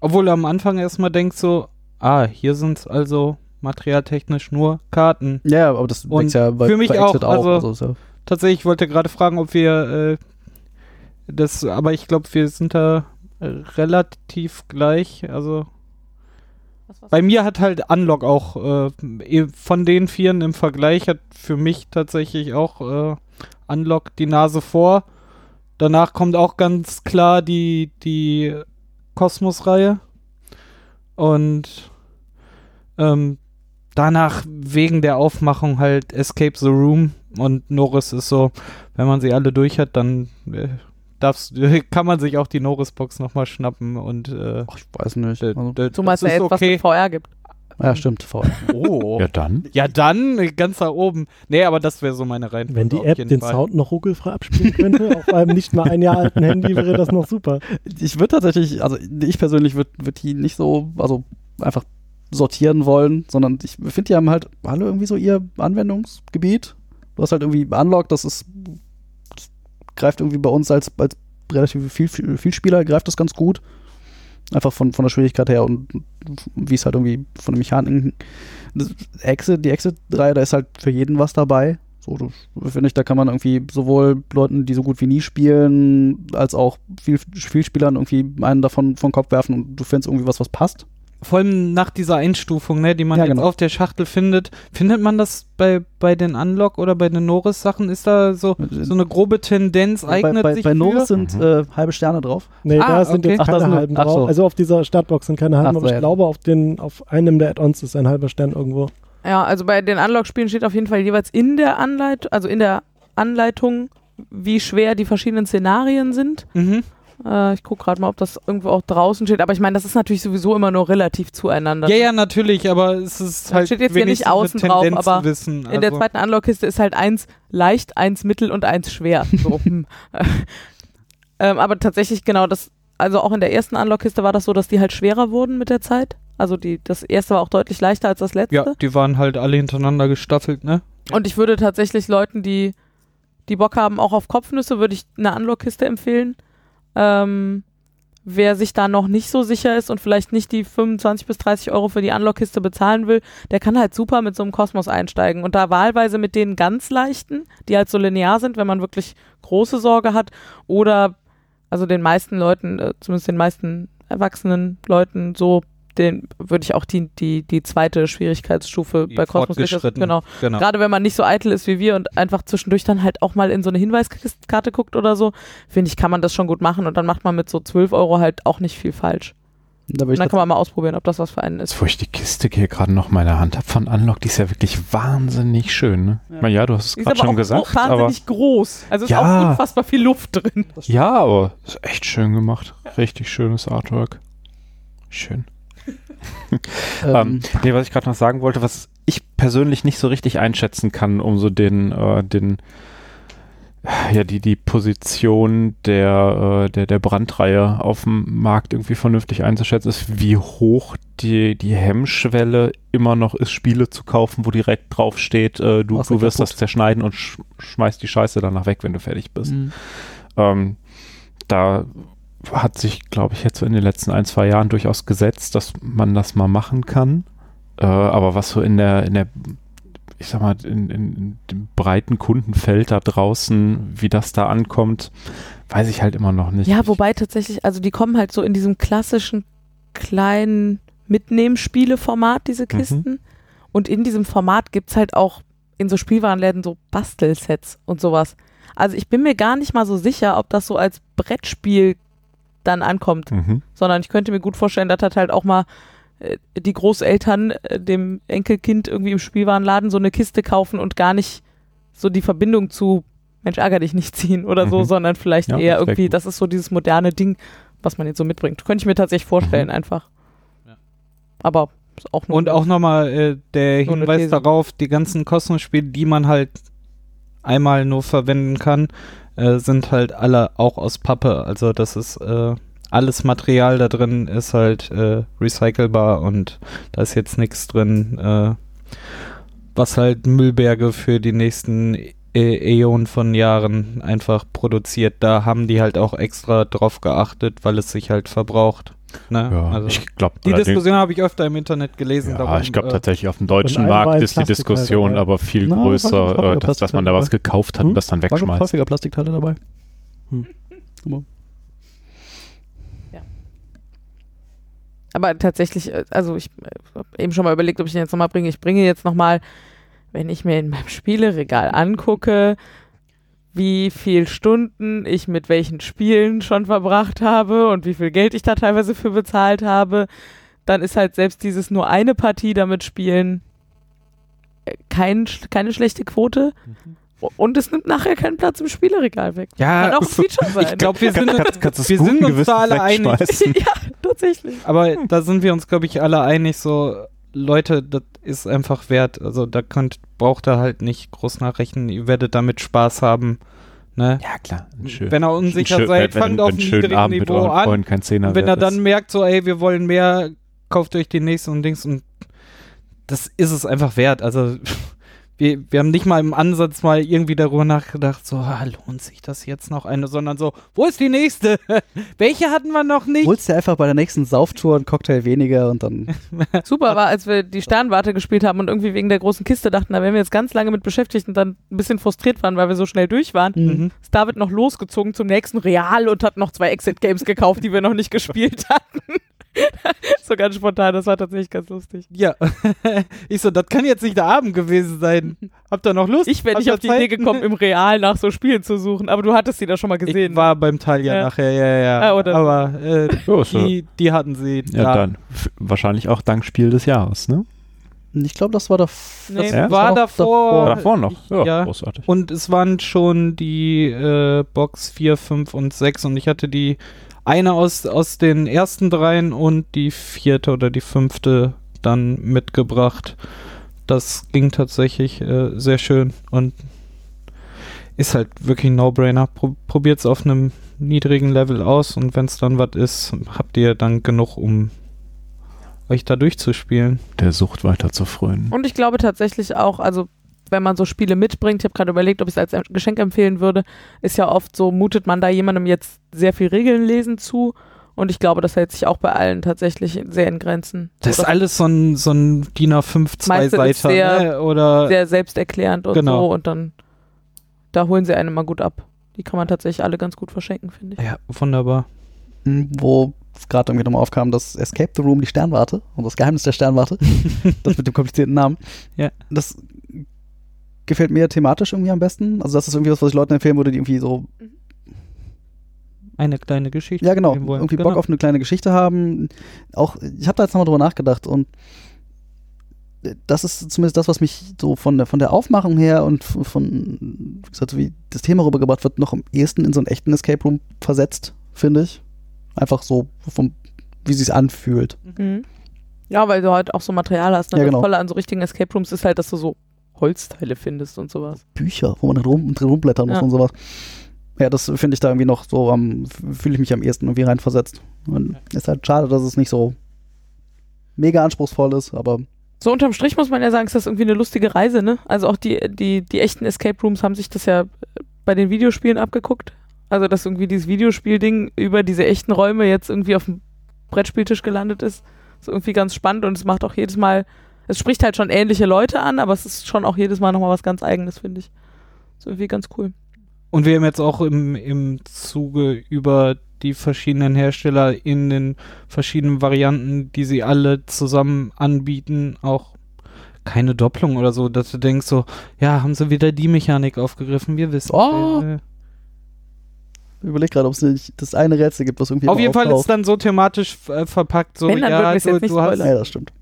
Obwohl du am Anfang erstmal denkst so, ah, hier sind es also materialtechnisch nur Karten. Ja, aber das Und denkst ja bei, für mich bei auch, Exit also- ist ja- Tatsächlich, ich wollte gerade fragen, ob wir äh, das, aber ich glaube, wir sind da relativ gleich. Also bei mir hat halt Unlock auch äh, eh- von den Vieren im Vergleich hat für mich tatsächlich auch äh, Unlock die Nase vor. Danach kommt auch ganz klar die, die Kosmos-Reihe. Und ähm, danach wegen der Aufmachung halt Escape the Room und Norris ist so, wenn man sie alle durch hat, dann äh, darfst, [LAUGHS] kann man sich auch die Norris-Box nochmal schnappen und äh, Ach, ich weiß nicht. d- Also, d- Zumal es ja jetzt was okay. mit VR gibt. ja, stimmt. VR. Oh. Ja, dann. Ja, dann äh, ganz da oben. Nee, aber das wäre so meine Reihenfolge. Wenn die auf App jeden den Fall. Sound noch ruckelfrei abspielen könnte, [LAUGHS] auf einem nicht mal ein Jahr alten Handy, wäre das noch super. ich würde tatsächlich, also ich persönlich würde würd die nicht so, also einfach sortieren wollen, sondern ich finde, die haben halt alle irgendwie so ihr Anwendungsgebiet. Du hast halt irgendwie Unlock, das ist, greift irgendwie bei uns als, als relativ viel, viel, Spieler, greift das ganz gut. Einfach von, von der Schwierigkeit her und wie es halt irgendwie von den Mechaniken. Das Exit, die Exit-Reihe, da ist halt für jeden was dabei. So, finde ich, da kann man irgendwie sowohl Leuten, die so gut wie nie spielen, als auch viel, viel Spielern irgendwie einen davon vom Kopf werfen und du findest irgendwie was, was passt. Vor allem nach dieser Einstufung, ne, die man Ja, jetzt genau. auf der Schachtel findet. Findet man das bei, bei den Unlock oder bei den Norris-Sachen? Ist da so, so eine grobe Tendenz, bei, eignet bei, sich bei Norris für? sind Mhm. äh, halbe Sterne drauf. Nee, Ah, da sind okay. jetzt Ach, keine sind- halben ach drauf. so. Also auf dieser Startbox sind keine halben, Ach so, aber ich ja. glaube, auf, den, auf einem der Add-ons ist ein halber Stern irgendwo. Ja, also bei den Unlock-Spielen steht auf jeden Fall jeweils in der Anleitung, also in der Anleitung, wie schwer die verschiedenen Szenarien sind. Mhm. Äh, ich gucke gerade mal, ob das irgendwo auch draußen steht. Aber ich meine, das ist natürlich sowieso immer nur relativ zueinander. Ja, ja, natürlich, aber es ist Da halt steht jetzt hier nicht außen drauf, aber wissen. In der also. zweiten Unlock-Kiste ist halt eins leicht, eins mittel und eins schwer. So, [LAUGHS] hm. [LAUGHS] ähm, aber tatsächlich genau das, also auch in der ersten Unlock-Kiste war das so, dass die halt schwerer wurden mit der Zeit. Also die, das erste war auch deutlich leichter als das letzte. Ja, die waren halt alle hintereinander gestaffelt, ne? Und ich würde tatsächlich Leuten, die, die Bock haben, auch auf Kopfnüsse, würde ich eine Unlock-Kiste empfehlen. Ähm, wer sich da noch nicht so sicher ist und vielleicht nicht die 25 bis 30 Euro für die Unlock-Kiste bezahlen will, der kann halt super mit so einem Kosmos einsteigen. Und da wahlweise mit den ganz leichten, die halt so linear sind, wenn man wirklich große Sorge hat, oder also den meisten Leuten, äh, zumindest den meisten erwachsenen Leuten, so, den würde ich auch die, die, die zweite Schwierigkeitsstufe Die bei fortgeschritten. genau, genau. Gerade wenn man nicht so eitel ist wie wir und einfach zwischendurch dann halt auch mal in so eine Hinweiskarte guckt oder so, finde ich, kann man das schon gut machen und dann macht man mit so 12 Euro halt auch nicht viel falsch. Da Und ich dann kann man mal ausprobieren, ob das was für einen ist. Wo ich die Kiste hier gerade noch in meiner Hand habe von Unlock, die ist ja wirklich wahnsinnig schön. Ne? Ja. Ich meine, ja, du hast es Die gerade schon auch gesagt, so aber wahnsinnig groß. Also ist Ja. auch unfassbar viel Luft drin. ja, aber ist echt schön gemacht. Richtig schönes Artwork. Schön. Ähm, ähm, nee, was ich gerade noch sagen wollte, was ich persönlich nicht so richtig einschätzen kann, um so den, äh, den, ja, die, die Position der, äh, der, der Brandreihe auf dem Markt irgendwie vernünftig einzuschätzen, ist, wie hoch die, die Hemmschwelle immer noch ist, Spiele zu kaufen, wo direkt drauf steht, äh, du, du wirst kaputt. das zerschneiden und sch schmeißt die Scheiße danach weg, wenn du fertig bist. mh. Ähm, da hat sich, glaube ich, jetzt so in den letzten ein, zwei Jahren durchaus gesetzt, dass man das mal machen kann. Äh, aber was so in der, in der, ich sag mal, in, in, dem breiten Kundenfeld da draußen, wie das da ankommt, weiß ich halt immer noch nicht. Ja, wobei tatsächlich, also die kommen halt so in diesem klassischen kleinen Mitnehmspiele-Format, diese Mhm. Kisten. Und in diesem Format gibt es halt auch in so Spielwarenläden so Bastelsets und sowas. Also ich bin mir gar nicht mal so sicher, ob das so als Brettspiel dann ankommt, Mhm. sondern ich könnte mir gut vorstellen, dass das halt auch mal äh, die Großeltern äh, dem Enkelkind irgendwie im Spielwarenladen so eine Kiste kaufen und gar nicht so die Verbindung zu Mensch, ärger dich nicht ziehen oder so, Mhm. sondern vielleicht Ja, eher irgendwie, gut. das ist so dieses moderne Ding, was man jetzt so mitbringt. Könnte ich mir tatsächlich vorstellen, Mhm. einfach. Ja. Aber ist auch nur Und auch nochmal äh, der So Hinweis darauf, die ganzen Kosmos-Spiele, die man halt einmal nur verwenden kann, äh, sind halt alle auch aus Pappe. Also das ist äh, alles Material da drin ist halt äh, recycelbar und da ist jetzt nichts drin, äh, was halt Müllberge für die nächsten äh, Äonen von Jahren einfach produziert. Da haben die halt auch extra drauf geachtet, weil es sich halt verbraucht. Ne? Ja, also ich glaube, die Diskussion habe ich öfter im Internet gelesen. ja, darum, ich glaube äh, tatsächlich auf dem deutschen Markt ist die Diskussion dabei. aber viel Na, größer, war äh, dass, dass man da was gekauft hat Hm? und das dann War wegschmeißt. häufiger Plastikteile dabei. Aber tatsächlich, äh, also ich habe eben schon mal überlegt, ob ich den jetzt nochmal bringe. Ich bringe jetzt nochmal, wenn ich mir in meinem Spieleregal angucke, wie viel Stunden ich mit welchen Spielen schon verbracht habe und wie viel Geld ich da teilweise für bezahlt habe, dann ist halt selbst dieses nur eine Partie damit spielen äh, kein, keine schlechte Quote, Und es nimmt nachher keinen Platz im Spieleregal weg. Ja, Kann auch [LAUGHS] ein Feature sein. ich glaube, wir sind, Kannst- kannst wir sind uns da alle einig. [LAUGHS] ja, tatsächlich. Aber da sind wir uns, glaube ich, alle einig, so, Leute, das ist einfach wert. Also da könnt, braucht ihr halt nicht groß nachrechnen. Ihr werdet damit Spaß haben. Ne? Ja, klar. Schön- Wenn ein unsicher schön- seid, fangt wenn auf ein einem niedrigen Abend mit Niveau euren an. Freunden kein Zehner wenn er dann ist. merkt, so, ey, wir wollen mehr, kauft euch die nächsten und Dings und das ist es einfach wert. Also wir, wir haben nicht mal im Ansatz mal irgendwie darüber nachgedacht, so, ah, lohnt sich das jetzt noch eine, sondern so, wo ist die nächste? [LAUGHS] Welche hatten wir noch nicht? Holst dir einfach bei der nächsten Sauftour einen Cocktail weniger und dann. [LAUGHS] Super war, als wir die Sternwarte gespielt haben und irgendwie wegen der großen Kiste dachten, da wären wir jetzt ganz lange mit beschäftigt und dann ein bisschen frustriert waren, weil wir so schnell durch waren. Mhm. Ist David noch losgezogen zum nächsten Real und hat noch zwei Exit-Games gekauft, die wir noch nicht [LAUGHS] gespielt hatten. [LAUGHS] so ganz spontan, das war tatsächlich ganz lustig. Ja. [LAUGHS] ich so, das kann jetzt nicht der Abend gewesen sein. Habt ihr noch Lust? Ich wäre nicht auf die Zeit? Idee gekommen, im Real nach so Spielen zu suchen, aber du hattest sie da schon mal [LAUGHS] gesehen. Ich war beim Talia Ja. nachher, ja, ja. Ah, oder- Aber äh, ja- die, die hatten sie. ja, da. dann. F- Wahrscheinlich auch dank Spiel des Jahres, ne? Ich glaube, das war der. Nee, das, Ja? das war noch davor. War davor noch. Ja, ja. großartig. Und es waren schon die äh, Box 4, 5 und 6 und ich hatte die eine aus, aus den ersten dreien und die vierte oder die fünfte dann mitgebracht. Das ging tatsächlich äh, sehr schön und ist halt wirklich ein No-Brainer. Pro Probiert es auf einem niedrigen Level aus und wenn es dann was ist, habt ihr dann genug, um euch da durchzuspielen. Der Sucht weiter zu frönen. Und ich glaube tatsächlich auch, also wenn man so Spiele mitbringt, ich habe gerade überlegt, ob ich es als Geschenk empfehlen würde, ist ja oft so, mutet man da jemandem jetzt sehr viel Regeln lesen zu. Und ich glaube, das hält sich auch bei allen tatsächlich sehr in Grenzen. Das ist alles so ein, so ein DIN A5 Meiste ist Zwei-Seiter, sehr- ne? Oder sehr selbsterklärend und Genau. so. Und dann, da holen sie einen mal gut ab. Die kann man tatsächlich alle ganz gut verschenken, finde ich. Ja, wunderbar. Hm, Wo es gerade irgendwie nochmal aufkam, das Escape the Room, die Sternwarte und das Geheimnis der Sternwarte. [LAUGHS] das mit dem komplizierten Namen. Ja. Das gefällt mir thematisch irgendwie am besten. Also, das ist irgendwie was, was ich Leuten empfehlen würde, die irgendwie so Eine kleine Geschichte. Ja, genau. Irgendwie genau. Bock auf eine kleine Geschichte haben. Auch, ich habe da jetzt nochmal drüber nachgedacht und das ist zumindest das, was mich so von der, von der Aufmachung her und von, wie gesagt, wie das Thema rübergebracht wird, noch am ehesten in so einen echten Escape Room versetzt, finde ich. Einfach so, vom, wie sie es anfühlt. Mhm. Ja, weil du halt auch so Material hast. Ne? Ja, Das genau. Tolle an so richtigen Escape Rooms ist halt, dass du so Holzteile findest und sowas. Bücher, wo man rum, drin rumblättern muss Ja. und sowas. Ja, das finde ich da irgendwie noch so am, fühle ich mich am ehesten irgendwie reinversetzt. Und ist halt schade, dass es nicht so mega anspruchsvoll ist, aber So unterm Strich muss man ja sagen, ist das irgendwie eine lustige Reise, ne? Also auch die, die, die echten Escape Rooms haben sich das ja bei den Videospielen abgeguckt. Also dass irgendwie dieses Videospielding über diese echten Räume jetzt irgendwie auf dem Brettspieltisch gelandet ist. Ist irgendwie ganz spannend und es macht auch jedes Mal, es spricht halt schon ähnliche Leute an, aber es ist schon auch jedes Mal nochmal was ganz eigenes, finde ich. Ist irgendwie ganz cool. Und wir haben jetzt auch im, im Zuge über die verschiedenen Hersteller in den verschiedenen Varianten, die sie alle zusammen anbieten, auch keine Doppelung oder so, dass du denkst so, ja, haben sie wieder die Mechanik aufgegriffen, wir wissen. Oh. Äh, ich überlege gerade, ob es nicht das eine Rätsel gibt, was irgendwie Auf jeden Fall ist es dann so thematisch äh, verpackt, so, Wenn, ja, du, jetzt nicht du hast. Ja, das stimmt.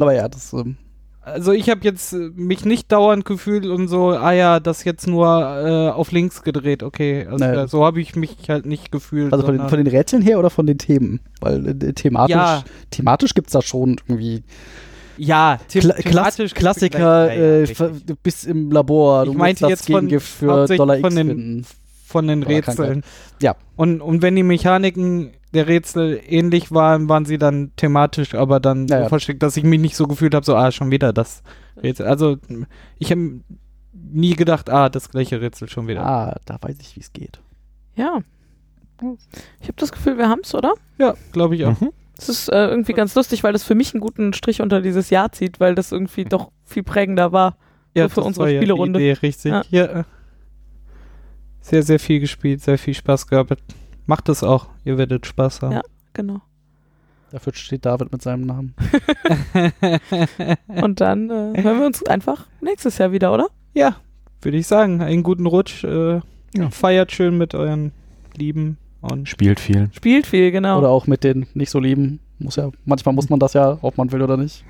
Aber ja, das, ähm, Also ich habe jetzt äh, mich nicht dauernd gefühlt und so, ah ja, das jetzt nur äh, auf links gedreht, okay. Also, Naja. äh, so habe ich mich halt nicht gefühlt. also von den, von den Rätseln her oder von den Themen? Weil äh, thematisch, Ja. thematisch gibt es da schon irgendwie ja, the Kla thematisch Klassiker, gleich- ja, ja, äh, bist im Labor, du Ich meinte jetzt von- für Dollar von X den- finden. von den Rätseln. Ja. Und, und wenn die Mechaniken der Rätsel ähnlich waren, waren sie dann thematisch, aber dann Ja, so ja. versteckt, dass ich mich nicht so gefühlt habe, so, ah, schon wieder das Rätsel. Also ich habe nie gedacht, ah, das gleiche Rätsel schon wieder. Ah, da weiß ich, wie es geht. Ja. Ich habe das Gefühl, wir haben es, oder? Ja, glaube ich auch. Mhm. Es ist äh, irgendwie ganz lustig, weil das für mich einen guten Strich unter dieses Jahr zieht, weil das irgendwie doch viel prägender war. Ja, für das unsere war ja die Spielerunde. Idee, richtig. Ja. Ja. Sehr, sehr viel gespielt, sehr viel Spaß gehabt. Macht es auch, ihr werdet Spaß haben. Ja. Genau. Dafür steht David mit seinem Namen. [LAUGHS] [LAUGHS] Und dann äh, hören wir uns einfach nächstes Jahr wieder, oder? ja, würde ich sagen, einen guten Rutsch. Äh, Ja. Feiert schön mit euren Lieben und Spielt viel. Spielt viel, genau. Oder auch mit den nicht so lieben. Muss ja, manchmal muss man das ja, ob man will oder nicht.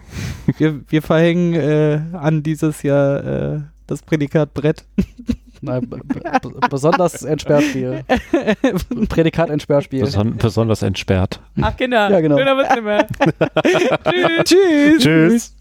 wir, wir verhängen äh, an dieses Jahr äh, Das Prädikat Brett. [LAUGHS] Nein, b- b- besonders Entsperrspiel. [LAUGHS] Prädikat Entsperrspiel. Beson besonders entsperrt. Ach, Kinder. Ja, genau. Schöner. [LAUGHS] Tschüss. Tschüss.